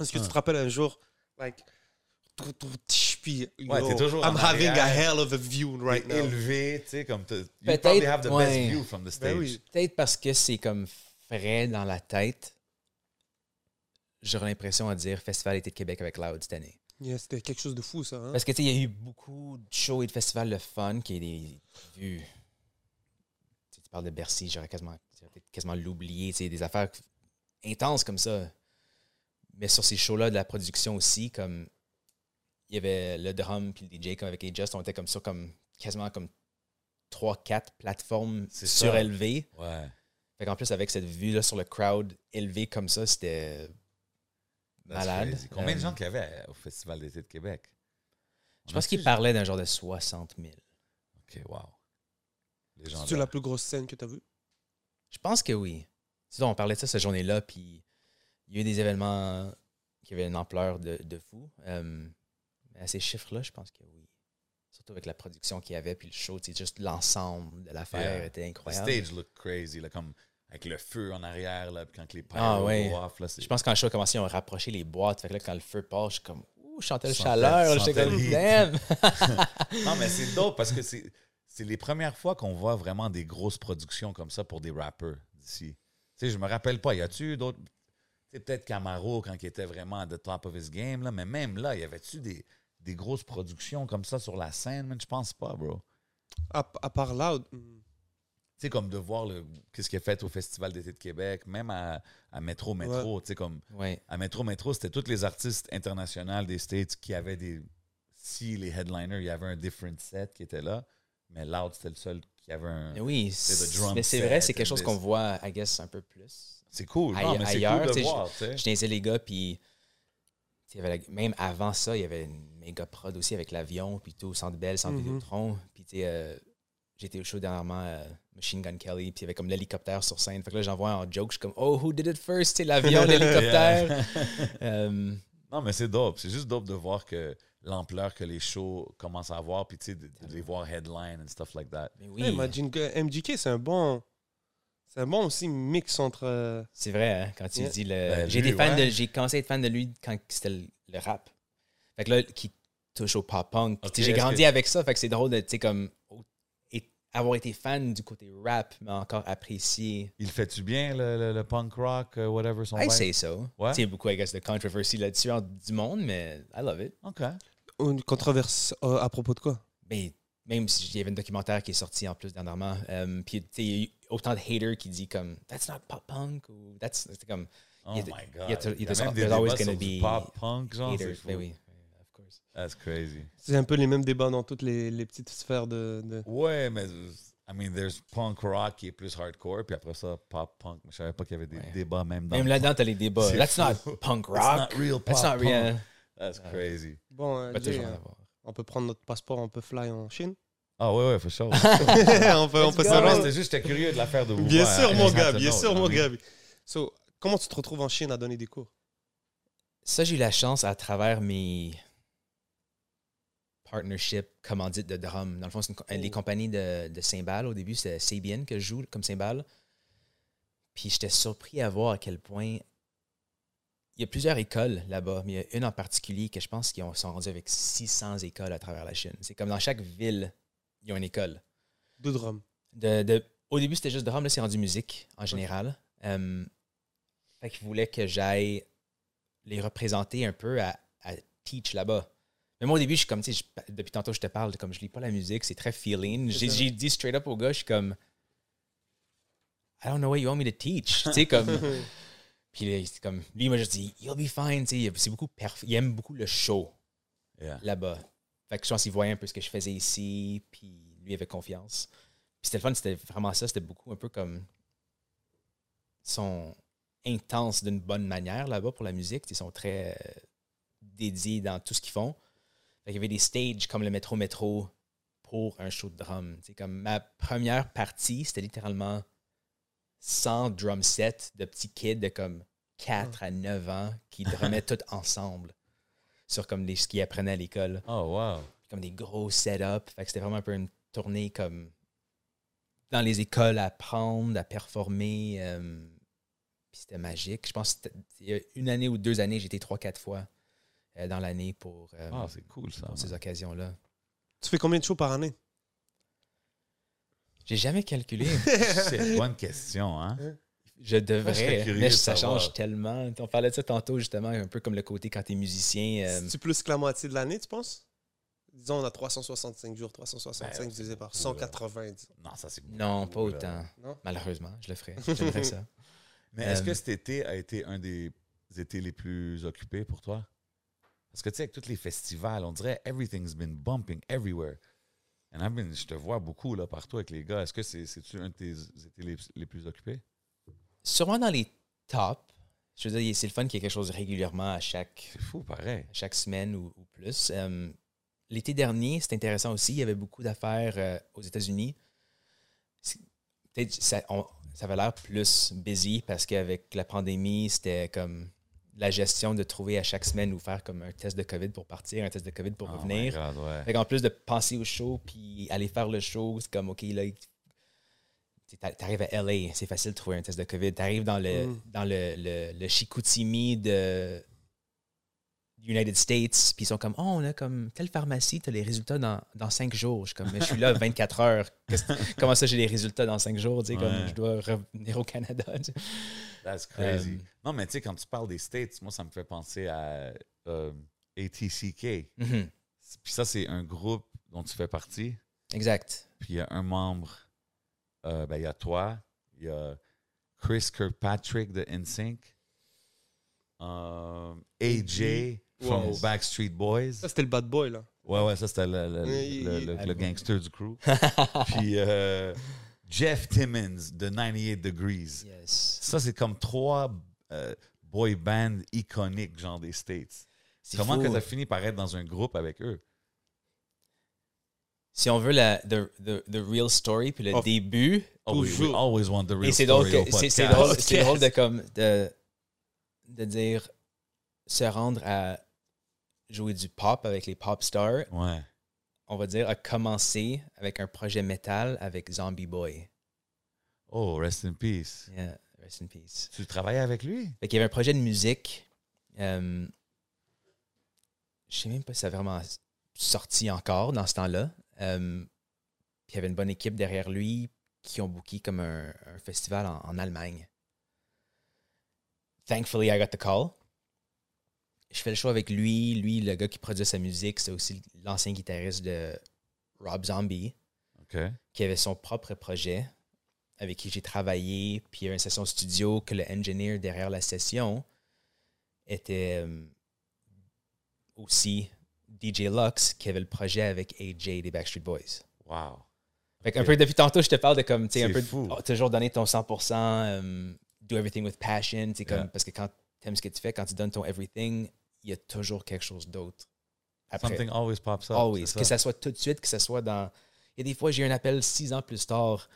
Est-ce que tu te rappelles un jour, like, puis, Ouais, yo, t'es toujours I'm having a hell of a view right now. élevé, tu sais, comme... You probably have the ouais. best view from the stage. Ben oui. Peut-être parce que c'est comme frais dans la tête. J'aurais l'impression à dire Festival été de Québec avec Loud cette année. Yeah, C'était quelque chose de fou, ça. hein? Parce que tu sais, il y a eu beaucoup de shows et de festivals de fun qui est des vues. Tu sais, tu parles de Bercy, j'aurais quasiment, j'aurais peut-être quasiment l'oublier. Tu sais, des affaires intenses comme ça. Mais sur ces shows-là, de la production aussi, comme il y avait le drum puis le DJ comme avec Just, on était comme ça, comme quasiment comme 3-4 plateformes C'est ça. surélevées. Ouais. Fait qu'en plus, avec cette vue-là sur le crowd élevé comme ça, c'était malade. crazy. Combien de Euh, gens qu'il y avait au Festival d'été de Québec? Je pense qu'il parlait d'un genre de 60 000. OK, wow. C'est Légendaire. la plus grosse scène que tu as vue? Je pense que oui. Sinon, on parlait de ça cette journée-là, puis il y a eu des événements qui avaient une ampleur de, de fou. Euh, mais à ces chiffres-là, je pense que oui. Surtout avec la production qu'il y avait, puis le show, c'est juste l'ensemble de l'affaire Yeah. était The incroyable. stage look crazy, là, comme avec le feu en arrière, là, puis quand les pyros Ah, ouais. go off, là, c'est- Je pense que quand le show a commencé, ils ont rapproché les boîtes. Fait que là, quand le feu part, je suis comme, ouh, je sentais le Sentais- chaleur. J'étais comme, damn. (laughs) (laughs) Non, mais c'est dope parce que c'est c'est les premières fois qu'on voit vraiment des grosses productions comme ça pour des rappers d'ici. Tu sais, je me rappelle pas, y a-tu d'autres. Tu sais, peut-être Camaro quand il était vraiment à the top of his game, là, mais même là, y avait-tu des, des grosses productions comme ça sur la scène, man? Je pense pas, bro. À, à part Loud. Hmm. Tu sais, comme de voir le, qu'est-ce qui est fait au Festival d'été de Québec, même à, à Métro Métro, tu sais, comme Ouais. à Métro Métro, c'était tous les artistes internationaux des States qui avaient des. Si les headliners, il y avait un different set qui était là, mais Loud, c'était le seul qui avait un. Mais oui, mais c'est vrai, c'est quelque chose qu'on voit, I guess, un peu plus. C'est cool. Aille- Non, mais c'est ailleurs, cool tu de sais, voir, tu sais. Je niaisais les gars, puis tu sais, il y avait la- même avant ça, il y avait une méga prod aussi avec l'avion, puis tout, au Centre Bell, Centre Mhm. Vidéotron. Puis tu sais, euh, j'étais au show dernièrement, euh, Machine Gun Kelly, puis il y avait comme l'hélicoptère sur scène. Fait que là, j'en vois en joke, je suis comme, oh, who did it first? Sais, l'avion, (laughs) l'hélicoptère. Euh, (laughs) Non, mais c'est dope. C'est juste dope de voir que l'ampleur que les shows commencent à avoir, puis tu sais, de, de les voir headline and stuff like that. mais oui, imagine que MGK, c'est un bon. C'est un bon aussi mix entre. euh, c'est vrai, hein, quand tu Yeah. dis le. Ben, j'ai ouais. de. Commencé à être fan de lui quand c'était le, le rap. Fait que là, qui touche au pop punk. Puis, Ok, tu sais, j'ai grandi que- avec ça, fait que c'est drôle de, tu sais, comme. Avoir été fan du côté rap, mais encore apprécié. Il fait-tu bien le, le- le punk rock, euh, whatever son I vibe? say so. Ouais. Tu sais, il y a beaucoup, I guess, de controversy là-dessus du monde, mais I love it. OK. une controverse euh, à propos de quoi? Mais même si il y avait un documentaire qui est sorti en plus dernièrement, euh, puis tu sais, il y a eu autant de haters qui disent comme That's not pop punk ou That's. C'est comme. Oh Il y a- my il y God. a- il y a- Il y a même des always gonna sur du be pop punk, genre, c'est haters. fou. Ben oui. That's crazy. C'est un peu les mêmes débats dans toutes les, les petites sphères de. de- Ouais, mais I mean, there's punk rock qui est plus hardcore, puis après ça, pop punk. Mais je savais pas qu'il y avait des Ouais. débats même dans Même là-dedans, t'as les débats. C'est That's fou. not punk That's rock. not real pop That's not punk. real. That's crazy. Bon, euh, Jay, euh, on peut prendre notre passeport, on peut fly en Chine? Ah ouais, ouais, for sure. (laughs) on peut, on peut c'était juste, j'étais curieux de la faire de vous. Bien voir. sûr, mon gars, bien sûr, mon gars. So, comment tu te retrouves en Chine à donner des cours? Ça, j'ai eu la chance à travers mes partnerships, commandites de drum. Dans le fond, c'est co- les compagnies de, de cymbales. Au début, c'était Sabian que je joue comme cymbale. Puis j'étais surpris à voir à quel point. Il y a plusieurs écoles là-bas, mais il y a une en particulier que je pense qu'ils ont- sont rendus avec 600 écoles à travers la Chine. C'est comme dans chaque ville, ils ont une école. De drum. de, de- au début, c'était juste drum, là, c'est rendu musique en général. Euh, fait qu'ils voulaient que j'aille les représenter un peu à, à teach là-bas. Mais moi, au début, je suis comme, tu sais, je- depuis tantôt, je te parle, comme je lis pas la musique, c'est très feeling. J'ai dit straight up au gars, je suis comme, I don't know what you want me to teach. tu sais, comme. (laughs) Puis là, comme, lui, m'a juste dit, you'll be fine. Tu sais, c'est beaucoup perf- il aime beaucoup le show Yeah. là-bas. Fait que je pense qu'il voyait un peu ce que je faisais ici, puis lui avait confiance. Puis c'était le fun, c'était vraiment ça, c'était beaucoup un peu comme. Ils sont intenses d'une bonne manière là-bas pour la musique. Ils sont très euh, dédiés dans tout ce qu'ils font. Qu'il y avait des stages comme le Métro Métro pour un show de drum. C'est comme ma première partie, c'était littéralement 100 drum sets de petits kids de comme 4 à 9 ans qui drummaient (laughs) tout ensemble sur comme les, ce qu'ils apprenaient à l'école Oh, wow. comme des gros setups. Fait que c'était vraiment un peu une tournée comme dans les écoles à apprendre, à performer. euh, puis c'était magique. Je pense que c'était- il y a une année ou deux années, été trois, quatre fois dans l'année pour, euh, Ah, c'est cool ça. pour ces occasions-là. Tu fais combien de shows par année? J'ai jamais calculé. (laughs) C'est une bonne question, hein? Je serais devrais, mais ça savoir. change tellement. On parlait de ça tantôt, justement, un peu comme le côté quand tu es musicien. euh, C'est-tu plus que la moitié de l'année, tu penses? Disons, on a 365 jours, 365 Ben, divisé par beaucoup, 180. disons. Non, ça c'est non, pas autant. Non? Malheureusement, je le ferais. Ça. (laughs) Mais est-ce Euh, que cet été a été un des étés les plus occupés pour toi? Parce que tu sais, avec tous les festivals, on dirait everything's been bumping everywhere. And I've been- je te vois beaucoup là, partout avec les gars. Est-ce que c'est, c'est-tu un de tes étés les, les plus occupés? Sûrement dans les tops. Je veux dire, c'est le fun qu'il y ait quelque chose régulièrement à chaque C'est fou, pareil. chaque semaine ou, ou plus. Euh, l'été dernier, c'était intéressant aussi. Il y avait beaucoup d'affaires euh, aux États-Unis. Peut-être ça, on- ça avait l'air plus busy parce qu'avec la pandémie, c'était comme la gestion de trouver à chaque semaine ou faire comme un test de COVID pour partir, un test de COVID pour Oh revenir. God, ouais. Fait en plus de penser au show puis aller faire le show, c'est comme, OK, là, tu arrives à LA, c'est facile de trouver un test de COVID. Tu arrives dans le, Mm. dans le, le, le Chicoutimi de United States, puis ils sont comme, oh, on a comme telle pharmacie, tu as les résultats dans, dans cinq jours. Je suis comme, je suis là (laughs) 24 heures. Comment ça, j'ai les résultats dans cinq jours? Tu sais, comme, je dois revenir au Canada. tu sais. That's crazy. Euh, non, mais tu sais, quand tu parles des States, moi, ça me fait penser à euh, ATCK. Mhm. Puis ça, c'est un groupe dont tu fais partie. Exact. Puis il y a un membre, euh, ben, il y a toi, il y a Chris Kirkpatrick de NSYNC, euh, AJ Wow. Backstreet Boys. Ça, c'était le bad boy, là. Ouais, ouais, ça c'était le, le- le- gangster du crew. (laughs) Puis euh, Jeff Timmons de 98 Degrees. Yes. Ça, c'est comme trois euh, boy bands iconiques, genre des States. Comment fou. que tu as fini par être dans un groupe avec eux? Si on veut la the, the, the real story, puis le Oh. début, Oh, we, we Toujours. always want the real Et c'est drôle, c'est drôle de, comme, de, de dire se rendre à jouer du pop avec les pop stars, Ouais. on va dire, a commencé avec un projet métal avec Zombie Boy. Oh, rest in peace. Yeah, rest in peace. Tu travaillais avec lui? Fait qu'il y avait un projet de musique. euh, je sais même pas si ça a vraiment sorti encore dans ce temps-là. Euh, puis il y avait une bonne équipe derrière lui qui ont booké comme un, un festival en, en Allemagne. Thankfully, I got the call. Je fais le show avec lui. Lui, le gars qui produit sa musique, c'est aussi l'ancien guitariste de Rob Zombie qui avait son propre projet avec qui j'ai travaillé, puis il y avait une session studio que le engineer derrière la session était euh, aussi DJ Lux qui avait le projet avec AJ des Backstreet Boys. Wow. Fait qu'un peu depuis tantôt, je te parle de comme, tu sais, un peu, fou. oh, toujours donner ton 100%, euh, do everything with passion, tu sais, comme, parce que quand tu aimes ce que tu fais, quand tu donnes ton everything, il y a toujours quelque chose d'autre. Après. Something always pops up. Always. Que ça soit tout de suite, que ça soit dans. Il y a des fois, j'ai un appel six ans plus tard.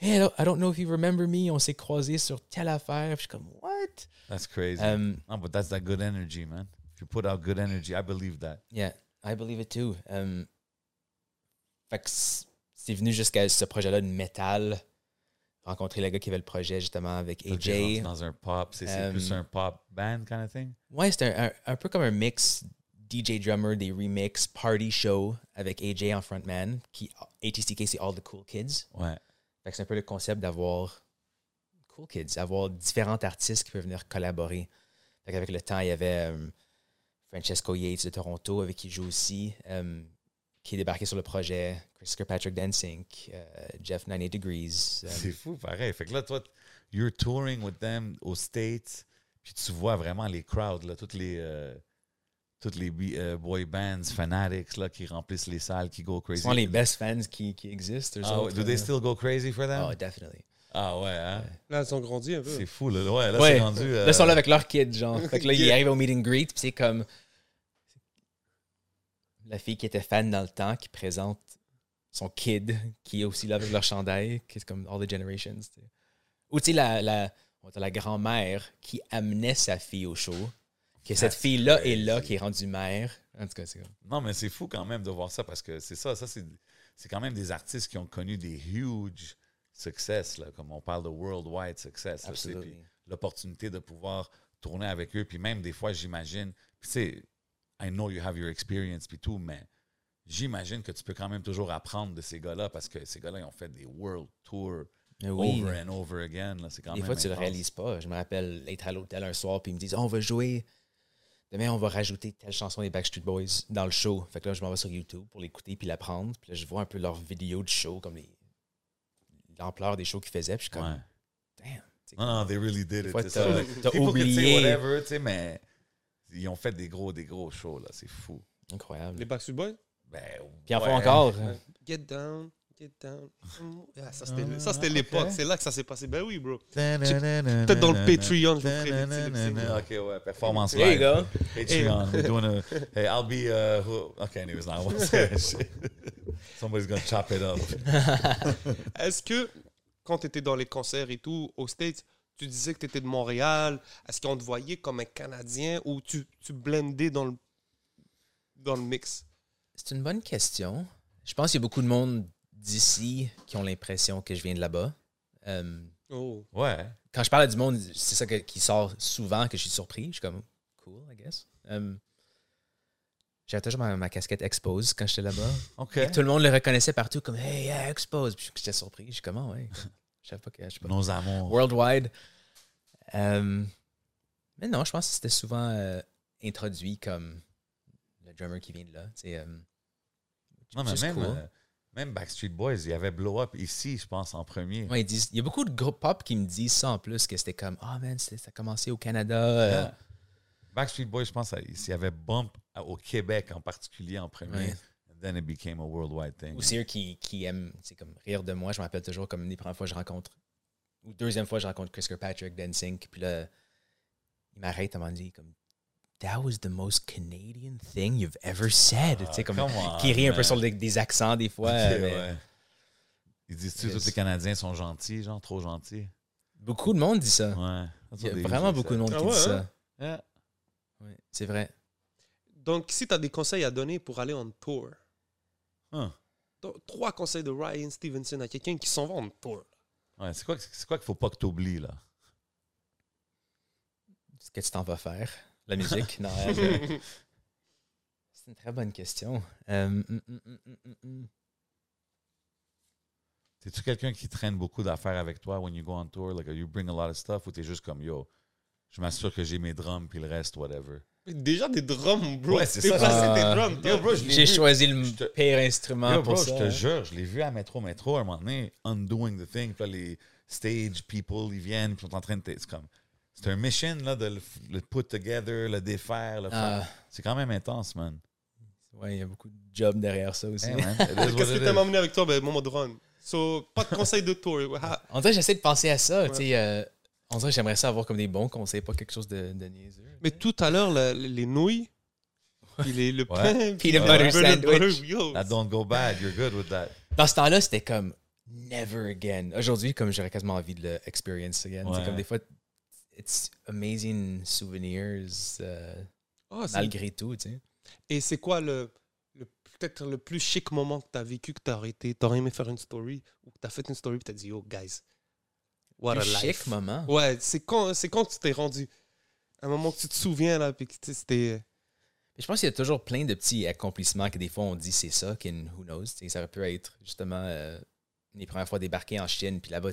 Hey, I don't, know if you remember me. On s'est croisés sur telle affaire. Puis je suis comme, what? That's crazy. Um, no, but that's that good energy, man. If you put out good energy, I believe that. yeah, I believe it too. Um, fait que c'est venu jusqu'à ce projet-là de métal. Rencontrer le gars qui avait le projet justement avec AJ. Dans un pop, c'est Um, plus un pop band kind of thing? Ouais, c'était un, un- un peu comme un mix DJ drummer, des remix, party show avec AJ en frontman. Qui, ATCK, c'est All the Cool Kids. Ouais. Fait que c'est un peu le concept d'avoir cool kids, avoir différents artistes qui peuvent venir collaborer. Fait qu'avec le temps, il y avait euh, Francesco Yates de Toronto avec qui il joue aussi, euh, qui est débarqué sur le projet, Chris Kirkpatrick Dancing, Jeff 98 Degrees. euh, C'est fou, pareil. Fait que là, toi, you're touring with them aux States, puis tu vois vraiment les crowds, là, toutes les, euh, toutes les euh, boy bands, fanatics, là, qui remplissent les salles, qui go ce crazy. sont les best fans qui, qui existent. Ah, autres, Do they euh. still go crazy for them? Oh, definitely. Ah ouais, hein? Là, ils ont grandi un peu. C'est fou, là. Ouais, là, Ouais. c'est rendu... euh, Là, ils sont là avec leurs kids, genre. Fait que là, ils (laughs) arrivent au meet and greet, puis c'est comme la fille qui était fan dans le temps qui présente son kid (laughs) qui est aussi là avec leur chandail, qui est comme All the Generations. Ou tu sais, la, grand-mère qui amenait sa fille au show, que cette That's fille-là est là, qui est rendue mère. En tout cas, c'est comme. Non, mais c'est fou quand même de voir ça parce que c'est ça, ça c'est, c'est quand même des artistes qui ont connu des huge success, là, comme on parle de worldwide success. là, l'opportunité de pouvoir tourner avec eux, puis même des fois, j'imagine, puis tu sais, I know you have your experience, puis tout, mais j'imagine que tu peux quand même toujours apprendre de ces gars-là parce que ces gars-là, ils ont fait des world tours oui. over and over again. Là, quand Des même fois, tu le intense. réalises pas. Je me rappelle être à l'hôtel un soir, puis ils me disent Oh, On va jouer. Demain, on va rajouter telle chanson des Backstreet Boys dans le show. Fait que là, je m'en vais sur YouTube pour l'écouter puis l'apprendre. Puis là, je vois un peu leurs vidéos de show, comme l'ampleur des shows qu'ils faisaient. Puis je suis comme Ouais. Damn. Non, non, they really did it. t'as- oublié. whatever, mais ils ont fait des gros, des gros shows, là. C'est fou. Incroyable. Les Backstreet Boys? Ben, Puis en font ouais. encore. Get down. Get down. Ah, ça, c'était c'était l'époque. ok. C'est là que ça s'est passé. Ben oui, bro. Peut-être Peut-être dans le Patreon, je vous sélections. Ok, ouais, performance There you live. go. Patreon, we're doing a. Hey, I'll be. Uh, who, okay, anyways, now I won't say that shit. Somebody's gonna chop it up. Est-ce que, quand tu étais dans les concerts et tout, aux States, tu disais que tu étais de Montréal, est-ce qu'on te voyait comme un Canadien ou tu, tu blendais dans le, dans le mix? C'est une bonne question. Je pense qu'il y a beaucoup de monde d'ici qui ont l'impression que je viens de là-bas. Euh, Oh. Ouais. quand je parle à du monde, c'est ça que- qui sort souvent que je suis surpris. Je suis comme cool, I guess. Euh, J'avais toujours ma, ma casquette Expose quand j'étais là-bas. Ok. Et Tout le monde le reconnaissait partout comme Hey, yeah, Expose. Puis j'étais surpris. Je suis comme, Ah ouais. Je savais pas que. Je sais pas. Nos amours. Worldwide. Euh, mais non, je pense que c'était souvent euh, introduit comme le drummer qui vient de là. sais, euh, Non, mais même, cool. même Backstreet Boys, il y avait Blow Up ici, je pense, en premier. Ouais, ils disent- il y a beaucoup de groupes pop qui me disent ça en plus, que c'était comme Ah man, c'était- ça a commencé au Canada. Yeah. Backstreet Boys, je pense, il y avait Bump au Québec en particulier en premier. Ouais. Then it became a worldwide thing. Ou c'est eux qui, qui aiment c'est comme rire de moi. Je me rappelle toujours comme une des premières fois que je rencontre, ou deuxième fois que je rencontre Chris Kirkpatrick, Dancing. Puis là, il m'arrête à m'en dire comme That was the most Canadian thing you've ever said. tu sais, comme, Ah, come on, qui rit un peu sur les- des accents des fois. Ok, mais ouais. Ils disent-tu que les Canadiens sont gentils, genre trop gentils? Beaucoup de monde dit ça. Ouais. Il y a vraiment beaucoup de say. monde Ah qui ouais, dit hein? ça. Yeah. Ouais, c'est vrai. Donc, si tu as des conseils à donner pour aller en tour, Donc, trois conseils de Ryan Stevenson à quelqu'un qui s'en va en tour. Ouais, c'est quoi, c'est quoi qu'il faut pas que tu oublies, là? Ce que tu t'en vas faire. La musique. (laughs) non, euh, c'est une très bonne question. Euh, hum, hum, hum. T'es-tu quelqu'un qui traîne beaucoup d'affaires avec toi when you go on tour? Like, you bring a lot of stuff ou t'es juste comme, yo, je m'assure que j'ai mes drums puis le reste, whatever? Déjà des drums, bro. Ouais, c'est ça. Ah. tes drums. bro, J'ai vu. choisi le te- pire instrument Yo, pour ça. je te hein. jure, je l'ai vu à Métro Métro à un moment donné, undoing the thing. Puis là, les stage people, ils viennent, puis ils sont en train de. C'est comme. C'est un mission, là, de le, le put together, le défaire, le Ah. faire. C'est quand même intense, man. Ouais, il y a beaucoup de job derrière ça aussi. Hey, (laughs) Qu'est-ce que is. emmener avec toi? Ben, mon drum. So, pas de conseils de tour. (laughs) On dirait j'essaie de penser à ça. Ouais. tu sais, euh, on dirait que j'aimerais ça avoir comme des bons conseils, pas quelque chose de, de niaiseux. Mais tout à l'heure, la- les nouilles, puis les, le Ouais. pain, puis Peanut le butter sandwich. yo. That don't go bad, you're good with that. Dans ce temps-là, c'était comme never again. Aujourd'hui, comme j'aurais quasiment envie de le experience again. C'est Ouais. comme des fois, it's amazing souvenirs euh, Ah, c'est- malgré tout. Tu sais. Et c'est quoi le, le- peut-être le plus chic moment que tu as vécu, que tu as arrêté, tu aimé faire une story, ou que tu as fait une story et tu as dit, yo, guys, what Plus a chic life. moment. Ouais, c'est quand, c'est quand tu t'es rendu. Un moment que tu te souviens, là, puis que tu sais, c'était. Je pense qu'il y a toujours plein de petits accomplissements que des fois on dit c'est ça, qu'in who knows. Ça peut être justement euh, les premières fois débarquer en Chine, puis là-bas,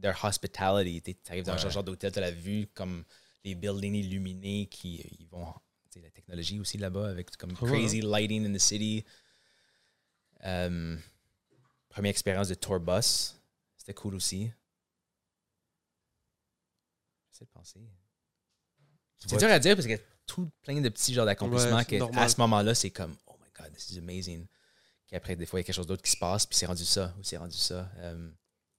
their hospitality, tu arrives dans un Ouais. genre d'hôtel, tu as la vue comme les buildings illuminés qui ils vont. La technologie aussi là-bas avec comme Ouais. crazy lighting in the city. Euh, première expérience de tour bus, c'était cool aussi. J'essaie de penser. C'est dur à dire parce qu'il y a tout plein de petits genres d'accomplissements Ouais, que à ce moment-là, c'est comme Oh my god, this is amazing. Puis après, des fois, il y a quelque chose d'autre qui se passe, puis c'est rendu ça, ou c'est rendu ça. Euh,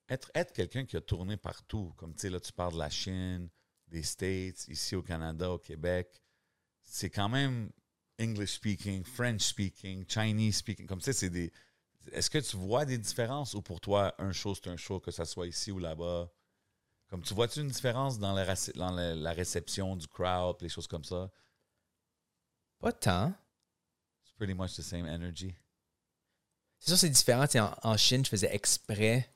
Être, être quelqu'un qui a tourné partout, comme tu sais, là, tu parles de la Chine, des States, ici au Canada, au Québec, c'est quand même English speaking, French speaking, Chinese speaking, comme sais, c'est des. Est-ce que tu vois des différences ou pour toi, un show, c'est un show, que ça soit ici ou là-bas? Comme tu vois-tu une différence dans, la, dans la, la réception du crowd, les choses comme ça? pas tant. It's pretty much the same energy. C'est sûr, c'est différent. En, en Chine, je faisais exprès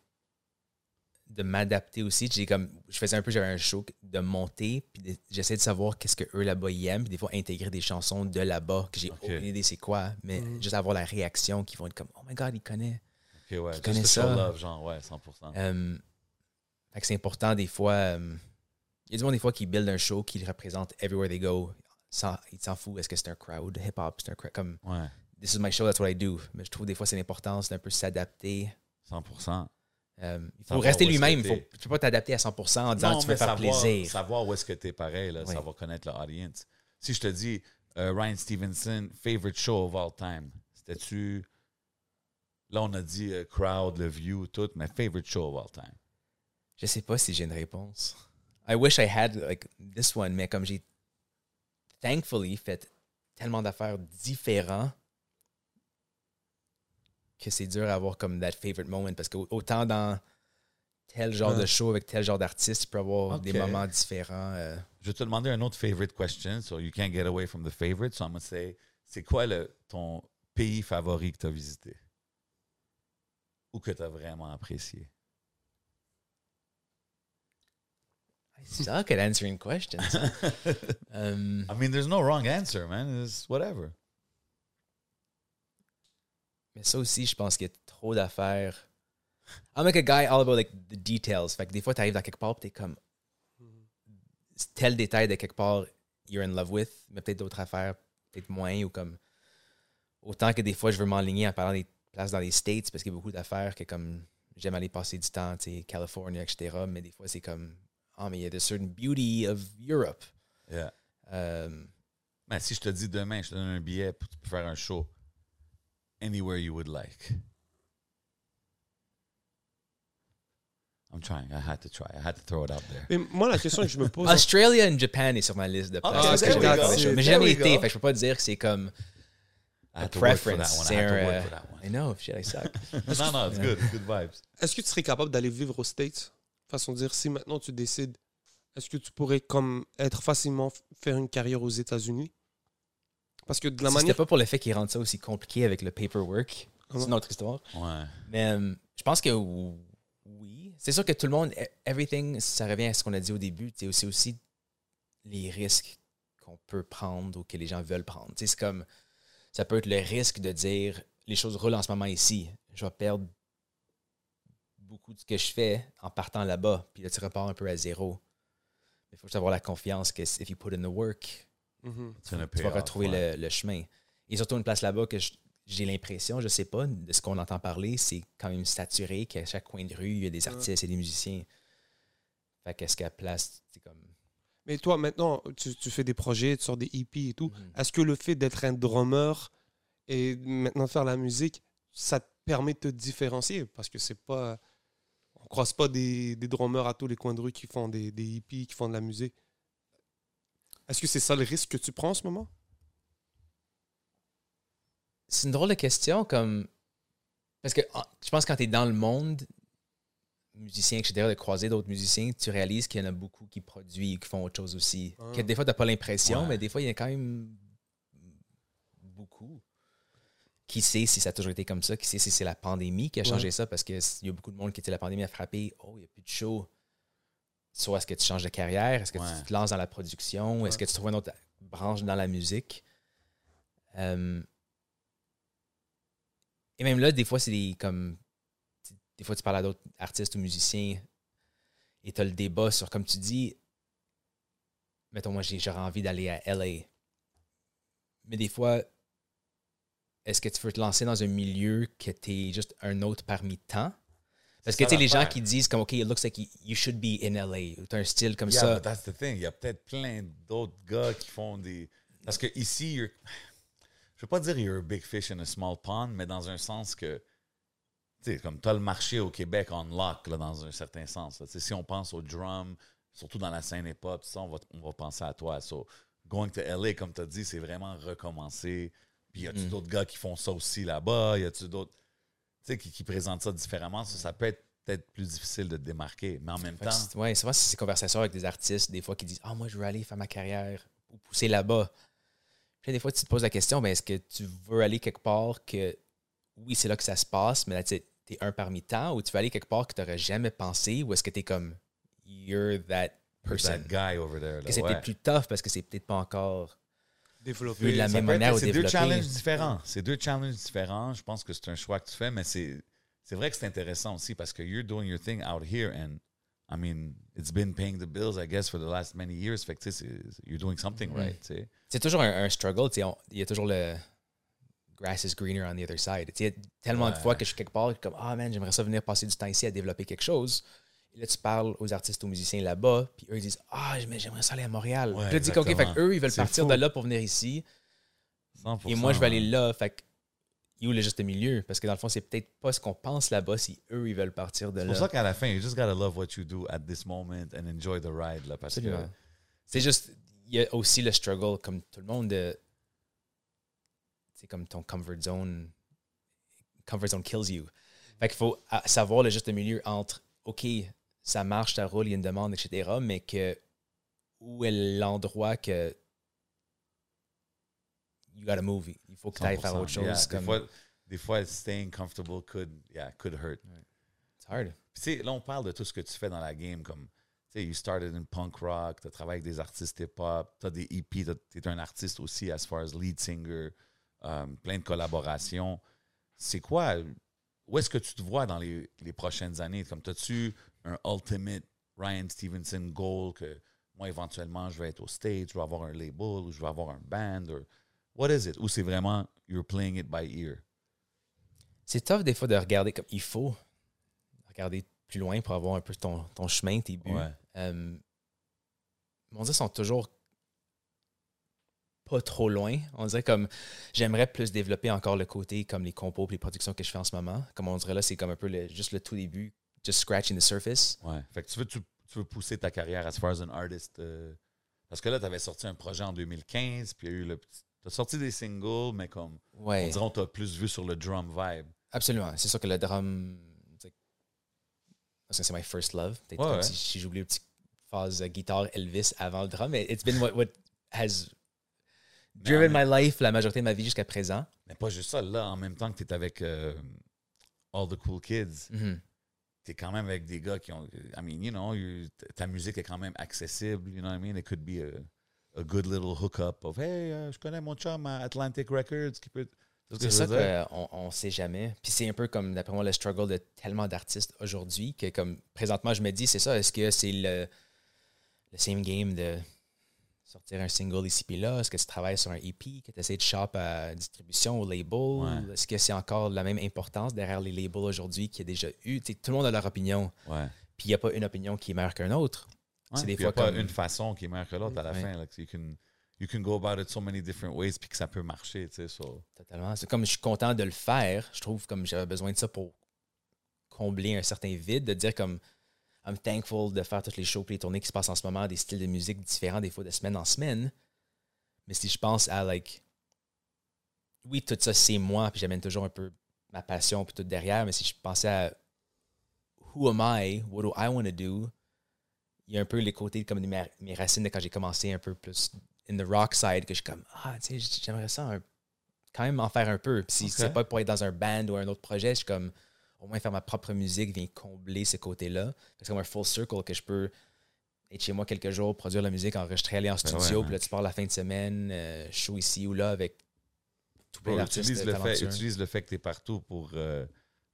de m'adapter aussi. J'ai comme, je faisais un peu, j'avais un show de monter, puis de- j'essayais de savoir qu'est-ce que eux là-bas ils aiment, puis des fois intégrer des chansons de là-bas que j'ai aucune idée c'est quoi, mais Mhm. juste avoir la réaction qui vont être comme Oh my god, il connaît. Ok, ouais. To show ça. love, genre, ouais, 100%. Euh, fait que c'est important des fois. euh, Il y a du monde des fois qui build un show qui représente everywhere they go. Sans, il s'en fout. Est-ce que c'est un crowd? Hip-hop? C'est un crowd comme Ouais, This is my show, that's what I do. Mais je trouve des fois c'est l'importance d'un peu s'adapter. 100%. Euh, il faut Savoir rester lui-même. tu peux pas t'adapter à 100% en disant Non, que tu veux faire savoir, plaisir. Savoir où est-ce que t'es pareil, là, Oui. ça va connaître l'audience. Si je te dis euh, Ryan Stevenson, favorite show of all time, c'était-tu Là, on a dit euh, crowd, le view, tout, mais favorite show of all time? Je sais pas si j'ai une réponse. I wish I had like this one, mais comme j'ai thankfully fait tellement d'affaires différents que c'est dur à avoir comme that favorite moment parce que autant dans tel genre de show avec tel genre d'artiste, tu peux avoir des moments différents. euh. Je vais te demander un autre favorite question, so you can't get away from the favorite. So I'm gonna say, c'est quoi le, ton pays favori que tu as visité? Ou que tu as vraiment apprécié? I suck at answering questions. (laughs) Um, I mean, there's no wrong answer, man. It's whatever. mais ça aussi, je pense qu'il y a trop d'affaires. I'm like a guy all about like the details. Fait que des fois, tu arrives dans quelque part t'es comme tel détail de quelque part you're in love with, mais peut-être d'autres affaires, peut-être moins ou comme autant que des fois je veux m'enligner en parlant des places dans les States parce qu'il y a beaucoup d'affaires que comme j'aime aller passer du temps, tu sais, California, etc. Mais des fois c'est comme ah mais il y a the certain beauty of Europe. Yeah. Mais si je te dis demain, je te donne un billet pour, faire un show, anywhere you would like. I'm trying. I had to try. I had to throw it out there. Mais moi, la question que je me (laughs) pose. Australia and Japan est sur ma liste de Ah, places shows. Mais j'ai jamais été, fait que je peux pas dire que c'est comme I a had to work for preference. that one. I C'est had to un, work for that one. I know, shit, I suck. (laughs) no, no, it's good. Good vibes. Est-ce que tu serais capable d'aller vivre aux States? Façon de dire, si maintenant tu décides, est-ce que tu pourrais comme être facilement faire une carrière aux États-Unis? Parce que de la Si manière. C'était pas pour le fait qu'ils rendent ça aussi compliqué avec le paperwork. C'est une autre histoire. Ouais. Mais euh, je pense que oui. C'est sûr que tout le monde, e- everything, ça revient à ce qu'on a dit au début. C'est aussi, aussi les risques qu'on peut prendre ou que les gens veulent prendre. Tu sais, C'est comme, ça peut être le risque de dire les choses roulent en ce moment ici. Je vais perdre beaucoup de ce que je fais en partant là-bas. Puis là, tu repars un peu à zéro. Il faut juste avoir la confiance que if you put in the work, Mhm. Gonna tu vas retrouver ouais. le, le chemin. Et surtout une place là-bas que j'ai l'impression, je sais pas, de ce qu'on entend parler, c'est quand même saturé, qu'à chaque coin de rue, il y a des artistes et des musiciens. Fait qu'est-ce qu'à place, c'est comme. Mais toi, maintenant, tu, tu fais des projets, tu sors des EP et tout. Mhm. Est-ce que le fait d'être un drummer et maintenant faire la musique, ça te permet de te différencier? Parce que c'est pas. Croise pas des, des drummers à tous les coins de rue qui font des, des hippies, qui font de la musique. Est-ce que c'est ça le risque que tu prends en ce moment? C'est une drôle de question, comme. Parce que en- je pense que quand tu es dans le monde, musicien, etc., de croiser d'autres musiciens, tu réalises qu'il y en a beaucoup qui produisent, qui font autre chose aussi. Ah. Que des fois, tu pas l'impression, Ouais. mais des fois, il y a quand même beaucoup. Qui sait si ça a toujours été comme ça? Qui sait si c'est la pandémie qui a changé Ouais. ça? Parce qu'il y a beaucoup de monde qui était la pandémie a frappé. Oh, il n'y a plus de show. Soit est-ce que tu changes de carrière? Est-ce que Ouais. tu te lances dans la production? Est-ce que tu trouves une autre branche dans la musique? Euh, et même là, des fois, c'est des comme. Des fois, tu parles à d'autres artistes ou musiciens et tu as le débat sur, comme tu dis, mettons, moi, j'ai- j'aurais envie d'aller à LA. Mais des fois, est-ce que tu veux te lancer dans un milieu que tu es juste un autre parmi tant? Parce que tu sais, les gens qui disent comme, OK, it looks like you- you should be in LA. Ou tu as un style comme Yeah, ça. but that's the thing. Il y a peut-être plein d'autres gars qui font des. Parce que ici, you're- je veux pas dire you're a big fish in a small pond, mais dans un sens que. Tu sais, comme tu as le marché au Québec on lock, là, dans un certain sens. Si on pense au drum, surtout dans la scène hip-hop, on va, on va penser à toi. So, going to LA, comme tu as dit, c'est vraiment recommencer. Puis y a-tu Mm. d'autres gars qui font ça aussi là-bas? Y a-tu d'autres. Tu sais, qui, qui présentent ça différemment? Ça, ça peut être peut-être plus difficile de te démarquer. Mais en même Fait temps. c'est- ouais, souvent, c'est ces conversations avec des artistes, des fois, qui disent Ah, moi, je veux aller faire ma carrière ou pousser là-bas. Puis des fois, tu te poses la question est-ce que tu veux aller quelque part que, oui, c'est là que ça se passe, mais là, tu es un parmi tant, ou tu veux aller quelque part que tu n'aurais jamais pensé, ou est-ce que tu es comme You're that person That guy over there. là, Que ouais. peut-être plus tough parce que c'est peut-être pas encore Développer. vu de la Ça même manière C'est deux challenges différents. C'est deux challenges différents. Je pense que c'est un choix que tu fais, mais c'est vrai que c'est intéressant aussi parce que you're doing your thing out here and I mean, it's been paying the bills, I guess, for the last many years. Fait que you're doing something Mhm. right, c'est toujours un, un struggle. Il y a toujours le grass is greener on the other side. Il y a tellement de Ouais. fois que je suis quelque part, comme Ah man, j'aimerais ça venir passer du temps ici à développer quelque chose. Et là, tu parles aux artistes, aux musiciens là-bas, puis eux ils disent Ah, mais j'aimerais ça aller à Montréal. Ouais, puis là, tu dis OK, fait eux, ils veulent C'est partir fou. de là pour venir ici. 100%, Et moi, je vais aller là. Fait que il où le juste milieu? Parce que dans le fond, c'est peut-être pas ce qu'on pense là-bas si eux, ils veulent partir de C'est là. pour ça qu'à la fin, you just gotta love what you do at this moment and enjoy the ride. Là, parce Absolument. que C'est juste, il y a aussi le struggle, comme tout le monde, de. C'est comme ton comfort zone. Comfort zone kills you. Fait qu'il faut ah, savoir le juste milieu entre, OK, ça marche, ça roule, il y a une demande, etc., mais que où est l'endroit que. You gotta move? Il faut que tu ailles faire 100%, autre chose. yeah. Des, fois, des fois, staying comfortable could, yeah, could hurt. It's hard. Puis, là, on parle de tout ce que tu fais dans la game, comme, tu sais, you started in punk rock, tu as travaillé avec des artistes hip-hop, tu as des EP, tu es un artiste aussi as far as lead singer, um, plein de collaborations. C'est quoi, où est-ce que tu te vois dans les, les prochaines années? Comme, as-tu un ultimate Ryan Stevenson goal que moi, éventuellement, je vais être au stage, je vais avoir un label, ou je vais avoir un band, or what is it? Ou c'est vraiment, you're playing it by ear? C'est tough des fois de regarder comme il faut regarder plus loin pour avoir un peu ton, ton chemin, tes buts. Ouais. Euh, on dirait sont toujours pas trop loin. On dirait comme j'aimerais plus développer encore le côté comme les compos et les productions que je fais en ce moment. Comme on dirait là, c'est comme un peu le- juste le tout début, just scratching the surface. Ouais. Fait que tu veux, tu, tu veux pousser ta carrière as far as an artist. euh, parce que là, tu avais sorti un projet en 2015, puis il y a eu le petit. Tu as sorti des singles, mais comme. On Ouais, dirait qu'on t'a plus vu sur le drum vibe. absolument. C'est sûr que le drum, parce que c'est my first love. Peut-être Ouais, comme ouais. si, j'ai oublié une petite phase guitare Elvis avant le drum, mais it's been what, what has driven Mais my life la majorité de ma vie jusqu'à présent. Mais pas juste ça. Là, en même temps que tu es avec euh, All the Cool Kids, tu es quand même avec des gars qui ont. I mean, you know, you- ta musique est quand même accessible. You know what I mean? It could be a, a good little hookup of Hey, euh, je connais mon chum à Atlantic Records qui peut. C'est ça qu'on on sait jamais. Puis c'est un peu comme, d'après moi, le struggle de tellement d'artistes aujourd'hui que, comme présentement, je me dis, c'est ça, est-ce que c'est le, le same game de sortir un single ici puis là? Est-ce que tu travailles sur un EP, que tu essaies de shop à distribution, au label? Ouais. Est-ce que c'est encore la même importance derrière les labels aujourd'hui qu'il y a déjà eu? Tout le monde a leur opinion, Ouais. puis il n'y a pas une opinion qui est meilleure qu'une autre. Ouais, C'est des puis y a fois pas comme- une façon qui est meilleure que l'autre à la fin. Que you, can, you can go about it so many different ways puis que ça peut marcher. So. Totalement. C'est comme je suis content de le faire. Je trouve comme j'avais besoin de ça pour combler un certain vide, de dire comme I'm thankful de faire toutes les shows et les tournées qui se passent en ce moment, des styles de musique différents, des fois de semaine en semaine. Mais si je pense à like oui, tout ça c'est moi, puis j'amène toujours un peu ma passion puis tout derrière, mais si je pensais à who am I, what do I want to do, il y a un peu les côtés comme mes, mes racines de quand j'ai commencé un peu plus in the rock side que je suis comme ah, tu sais, j'aimerais ça un quand même en faire un peu. Puis si c'est pas pour être dans un band ou un autre projet, je suis comme au moins faire ma propre musique vient combler ce côté-là. C'est comme un full circle que je peux être chez moi quelques jours, produire la musique, enregistrer, aller en Ben ouais, studio, puis là tu pars la fin de semaine, euh, show ici ou là avec tout plein d'artistes utilise, le fait, utilise le fait que tu es partout pour euh,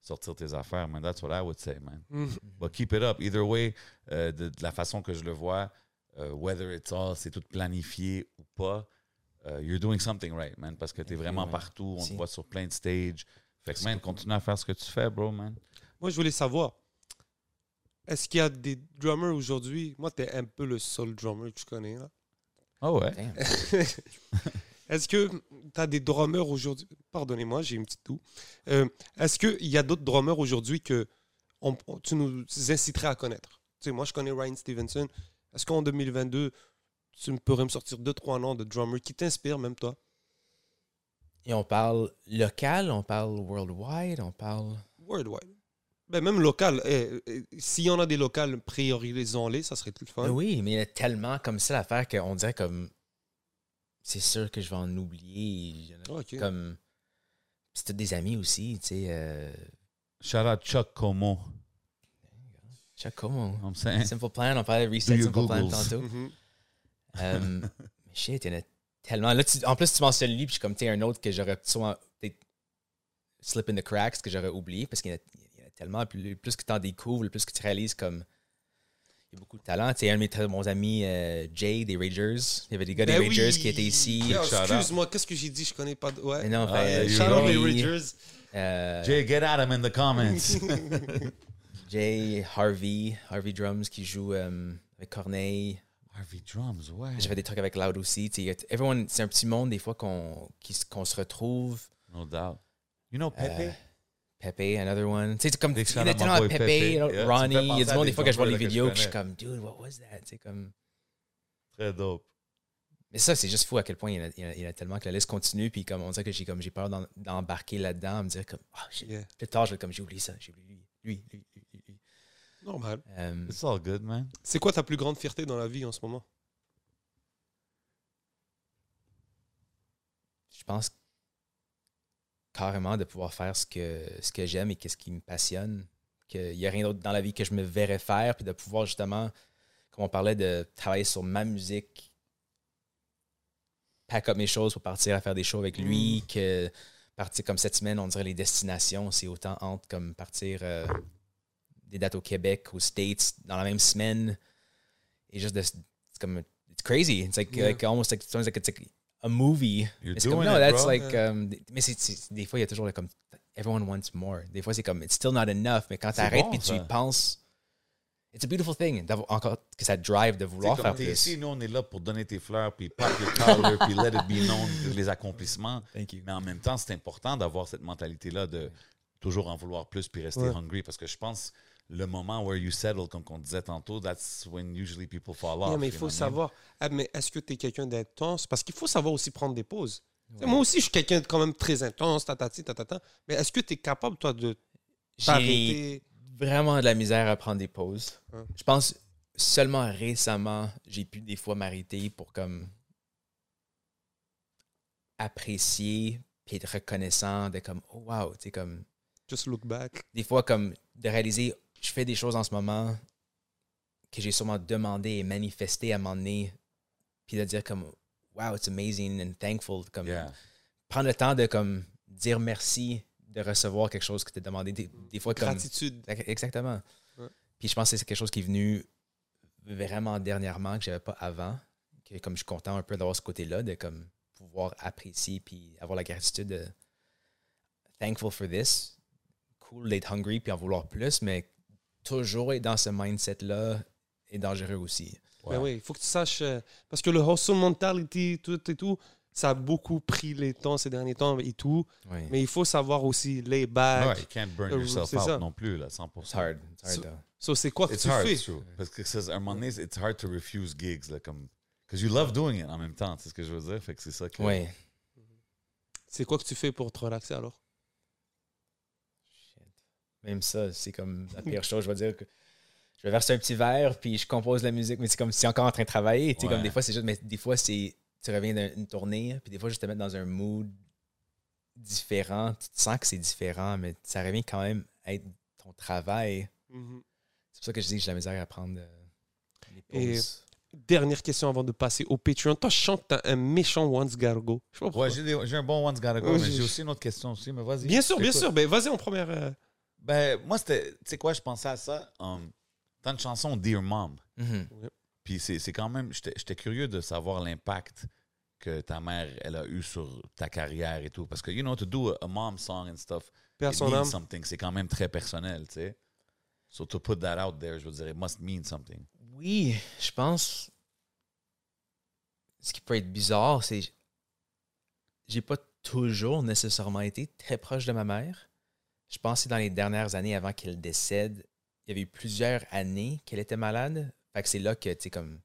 sortir tes affaires, man. That's what I would say, man. Mm. But keep it up. Either way, euh, de, de la façon que je le vois, whether it's all, c'est tout planifié ou pas, you're doing something right, man. Parce que tu es vraiment partout. On te Merci. voit sur plein de stages. Fait que, man, continue à faire ce que tu fais, bro, man. Moi, je voulais savoir, est-ce qu'il y a des drummers aujourd'hui? Moi, tu es un peu le seul drummer que je connais. Là. Ah ouais? Damn. (laughs) Est-ce que tu as des drummers aujourd'hui? Pardonnez-moi, j'ai une petite toux. Euh, Est-ce qu'il y a d'autres drummers aujourd'hui que on- on- tu nous inciterais à connaître? Tu sais, moi, je connais Ryan Stevenson. Est-ce qu'en 2022, tu pourrais me sortir deux, trois noms de drummers qui t'inspirent, même toi? Et on parle local, on parle worldwide, on parle. Worldwide. Ben, même local. Eh, eh, S'il y en a des locales, priorisons-les, ça serait tout le fun. Oui, mais il y a tellement comme ça l'affaire qu'on dirait comme. C'est sûr que je vais en oublier. Comme. C'est des amis aussi, tu sais. Euh, Shout out Chuck Como. I'm saying? Simple Plan, on parlait de Reset Simple Plan tantôt. (laughs) Euh, mais shit, il y en a tellement. Là, tu- en plus, tu mentionnes lui, puis je suis comme, tu un autre que j'aurais souvent peut-être slip in the cracks, que j'aurais oublié, parce qu'il y, en a- il y en a tellement. Plus, plus que tu en découvres, plus que tu réalises comme. Il y a beaucoup de talent. Tu sais, un de mes très bons amis, euh, Jay, des Ragers. Il y avait des gars Ben des Ragers oui. qui étaient ici. Excuse-moi, qu'est-ce que j'ai dit? Je connais pas. de- Ouais. Mais non, Ah, les Jay, Rangers. euh, Jay, get at him in the comments. (laughs) Jay, Harvey, Harvey Drums qui joue euh, avec Corneille. Harvey Drums, ouais. J'ai fait des trucs avec Loud aussi. Tu everyone, c'est un petit monde des fois qu'on qu'on se retrouve. No doubt. You know Pepe? Euh, Pepe, another one. Tu sais, c'est comme. Boy Pepe, Pepe. Yeah, tu Ronnie. Il y a du monde, des fois, que je vois les là, que je vidéos, suis comme, dude, what was that? C'est comme. Très dope. Mais ça, c'est juste fou à quel point il y, en a, il y en a- il y en a tellement que la liste continue, puis comme on dirait que j'ai comme j'ai peur d'embarquer là-dedans, me dire comme, shit. Yeah. plus tard, je vais comme, j'ai oublié ça, j'ai oublié lui, lui, lui, lui. Normal. Euh, It's all good, man. C'est quoi ta plus grande fierté dans la vie en ce moment? Je pense carrément de pouvoir faire ce que, ce que j'aime et qu'est-ce qui me passionne. Qu'il n'y a rien d'autre dans la vie que je me verrais faire, puis de pouvoir justement, comme on parlait, de travailler sur ma musique, pack up mes choses pour partir à faire des shows avec lui, que partir comme cette semaine, on dirait les destinations, c'est autant entre comme partir euh, des dates au Québec, aux States, dans la même semaine, et juste c'est comme, it's crazy. It's like, Yeah. like almost like, it's like it's like a movie. You're c'est comme, doing no, it, that's bro. like, um, mais c'est, c'est- des fois, il y a toujours le comme, everyone wants more. Des fois, c'est comme, it's still not enough, mais quand C'est t'arrêtes bon, puis tu y penses, it's a beautiful thing, encore, que ça drive de vouloir comme faire plus. ici, nous, on est là pour donner tes fleurs, puis pop your collar, puis let it be known, les accomplissements. Thank you. Mais en même temps, c'est important d'avoir cette mentalité-là de toujours en vouloir plus puis rester Ouais. hungry parce que je pense le moment where you settle, comme on disait tantôt, that's when usually people fall off. Yeah, mais il you faut savoir. Ah, mais est-ce que tu es quelqu'un d'intense? Parce qu'il faut savoir aussi prendre des pauses. Moi aussi, je suis quelqu'un de quand même très intense, tatati, tatata. Mais est-ce que tu es capable, toi, de J'ai t'arrêter? vraiment de la misère à prendre des pauses. Hein? Je pense seulement récemment, j'ai pu des fois m'arrêter pour comme apprécier puis être reconnaissant de comme oh wow, tu sais comme Just look back. des fois comme de réaliser je fais des choses en ce moment que j'ai sûrement demandé et manifesté à un moment donné puis de dire comme wow it's amazing and thankful comme Yeah. prendre le temps de comme dire merci de recevoir quelque chose que tu as demandé des, des fois comme Gratitude. exactement Ouais. puis je pense que c'est quelque chose qui est venu vraiment dernièrement que j'avais pas avant que comme je suis content un peu d'avoir ce côté-là de comme pouvoir apprécier puis avoir la gratitude de thankful for this cool d'être hungry puis en vouloir plus mais toujours être dans ce mindset là est dangereux aussi Ben oui, il faut que tu saches. euh, parce que le hustle mentality, tout et tout, ça a beaucoup pris les temps ces derniers temps et tout. ouais. Mais il faut savoir aussi lay back. Ouais, you can't burn Euh, yourself c'est out ça. non plus, là, 100%. it's hard it's hard So-. So, c'est quoi que It's tu hard, fais? true. Parce que c'est- à un moment donné, it's hard to refuse gigs, là, comme... Because you love doing it en même temps, c'est ce que je veux dire. Fait que c'est ça que... ouais C'est quoi que tu fais pour te relaxer alors? Même ça, c'est comme la (laughs) pire chose. Je vais dire que je vais verser un petit verre, puis je compose la musique, mais c'est comme si c'est encore en train de travailler. Tu sais, Ouais. comme des fois, c'est juste, mais des fois, c'est tu reviens d'une tournée, puis des fois, juste te mettre dans un mood différent. Tu te sens que c'est différent, mais ça revient quand même à être ton travail. C'est pour ça que je dis que j'ai la misère à prendre euh, les Et- pauses. Dernière question avant de passer au Patreon. Toi, je sens que t'as un méchant Once Gotta Go. Je sais pas pourquoi. Ouais, j'ai des- j'ai un bon one's gotta go, Ouais, mais j'ai- j'ai aussi une autre question aussi, mais vas-y. bien sûr, bien sûr. Ben, vas-y en première. euh, Ben, moi, c'était... Tu sais quoi, je pensais à ça. Um, T'as une chanson Dear Mom. Mhm. Puis c'est c'est quand même... J'étais j'étais curieux de savoir l'impact que ta mère, elle a eu sur ta carrière et tout. Parce que, you know, to do a, a mom song and stuff, âme. something. C'est quand même très personnel, tu sais. So to put that out there, je veux dire, it must mean something. Oui, je pense. Ce qui peut être bizarre, c'est. J'ai pas toujours nécessairement été très proche de ma mère. Je pense que dans les dernières années avant qu'elle décède, il y avait eu plusieurs années qu'elle était malade. Fait que c'est là que, tu sais, comme.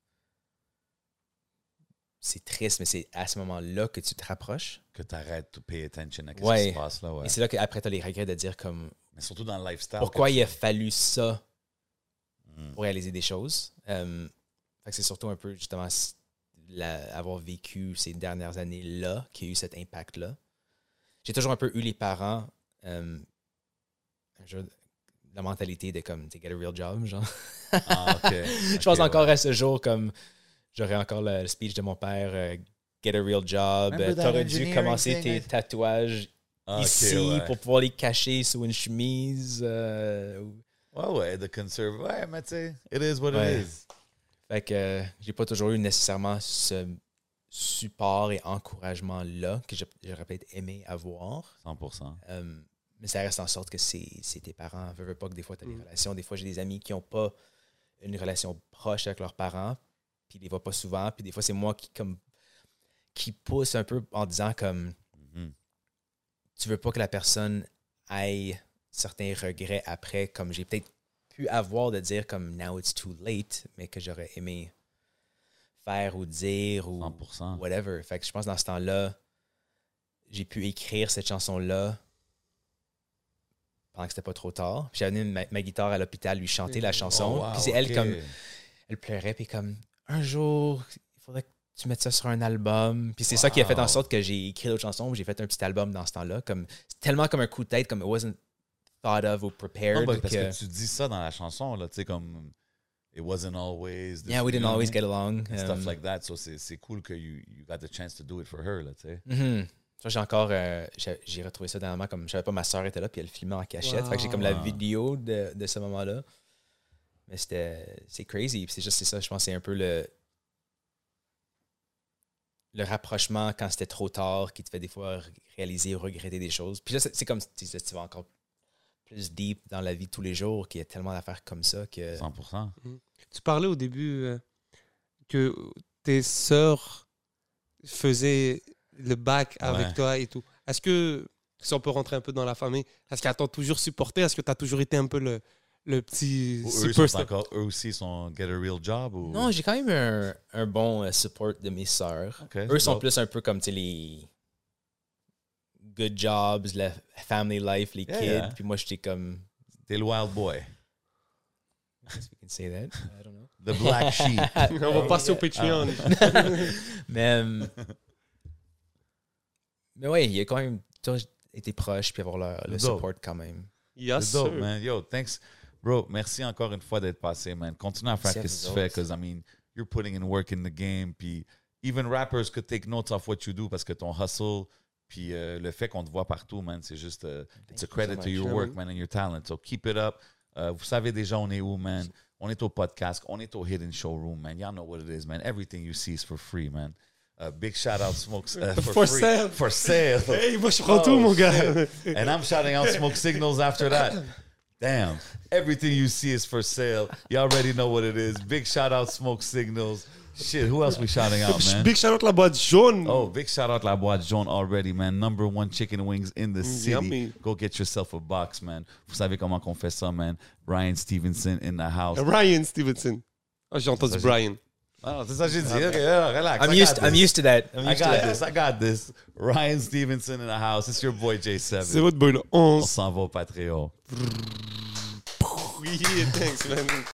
C'est triste, mais c'est à ce moment-là que tu te rapproches. Que tu arrêtes de pay attention à ce Ouais. qui se passe là, ouais. Et c'est là qu'après, tu as les regrets de dire, comme, Mais surtout dans le lifestyle. pourquoi il a fallu ça Mm. pour réaliser des choses? Euh, fait que c'est surtout un peu justement la- avoir vécu ces dernières années-là qui a eu cet impact-là. J'ai toujours un peu eu les parents, euh, je- la mentalité de comme, tu get a real job, genre. Ah, ok. (laughs) je pense encore ouais. à ce jour comme j'aurais encore le speech de mon père, euh, get a real job, t'aurais dû commencer thing tes tatouages Ah, ici ouais. pour pouvoir les cacher sous une chemise. euh, ou- Ouais, ouais, de conserve. Ouais, mais tu sais, it is what Ouais. it is. Fait que euh, j'ai pas toujours eu nécessairement ce support et encouragement-là que j'aurais peut-être aimé avoir. 100%. Euh, mais ça reste en sorte que c'est tes parents. Veux, veux pas que des fois tu as des Mm. relations. Des fois, j'ai des amis qui ont pas une relation proche avec leurs parents, puis ils les voient pas souvent. Puis des fois, c'est moi qui comme qui pousse un peu en disant comme Mhm. tu veux pas que la personne ait certains regrets après, comme j'ai peut-être pu avoir de dire comme now it's too late, mais que j'aurais aimé faire ou dire ou 100%. whatever. Fait que je pense que dans ce temps-là, j'ai pu écrire cette chanson-là pendant que c'était pas trop tard. J'avais amené ma, ma guitare à l'hôpital, lui chanter la chanson. Oh, wow, puis c'est elle comme elle pleurait puis comme un jour il faudrait que tu mettes ça sur un album puis c'est ça qui a fait en sorte que j'ai écrit d'autres chansons j'ai fait un petit album dans ce temps-là comme c'est tellement comme un coup de tête comme it wasn't thought of or prepared Non, bah, parce que- que tu dis ça dans la chanson, là, tu sais, comme It wasn't always. yeah we didn't always get along And stuff Um, like that. So c'est cool que you, you got the chance to do it for her, là, tu sais. mhm. Ça, j'ai encore euh, j'ai retrouvé ça dernièrement comme je savais pas ma soeur était là puis elle filmait en cachette fait que j'ai comme la vidéo de, de ce moment-là mais c'était c'est crazy puis c'est juste c'est ça je pense que c'est un peu le le rapprochement quand c'était trop tard qui te fait des fois réaliser ou regretter des choses. Puis là, c'est comme tu tu vas encore plus deep dans la vie de tous les jours, qu'il y a tellement d'affaires comme ça que. 100%. Tu parlais au début euh, que tes sœurs faisaient le bac avec Ouais. toi et tout. Est-ce que, si on peut rentrer un peu dans la famille, est-ce qu'elles t'ont toujours supporté? Est-ce que tu as toujours été un peu le, le petit Eux, sont superstar? encore, eux aussi sont get a real job ou? Non, j'ai quand même un, un bon euh, support de mes sœurs. Eux sont dope. plus un peu comme les good jobs, la family life, les Yeah, kids. yeah. Puis moi, j'étais comme. T'es le wild boy. I guess we can say that. I don't know. The black sheep. (laughs) On va passer au Patreon. (laughs) Mais, euh, mais ouais, il y a quand même toujours été proche puis avoir le Dope. support quand même. Yes, C'est dope, sir. man. Yo, thanks. Bro, merci encore une fois d'être passé, man. Continue à faire ce que tu fais, because, I mean, you're putting in work in the game. Puis, even rappers could take notes of what you do parce que ton hustle, puis euh, le fait qu'on te voit partout, man, c'est juste, euh, it's a so credit to your work, man. man, and your talent. So, keep it up. Euh, vous savez déjà, on est où, man? On est au podcast, on est au Hidden Showroom, man. Y'all know what it is, man. Everything you see is for free, man. Uh, big shout out, Smokes. Uh, (laughs) for, For free. sale. For sale. (laughs) Hey, moi, je prends tout, mon gars. And I'm shouting out smoke signals after that. Damn. Everything you see is for sale. You already know what it is. Big shout out smoke signals. Shit, who else we shouting out, man? Big shout out la boîte jaune. Oh, big shout out La Boîte Jaune already, man. Number one chicken wings in the city. yummy. Go get yourself a box, man. Vous savez comment qu'on fait ça, man. Brian Stevenson in the house. Ryan Stevenson. Oh, j'ai entendu Brian. Ah, non, c'est ça que. Ok, yeah, relax. I'm I used, got I'm used to that. I'm used to got that. this. I got this. Ryan Stevenson in the house. It's your boy J7. C'est votre boy le On s'en va au Patreon. Oui, thanks, man.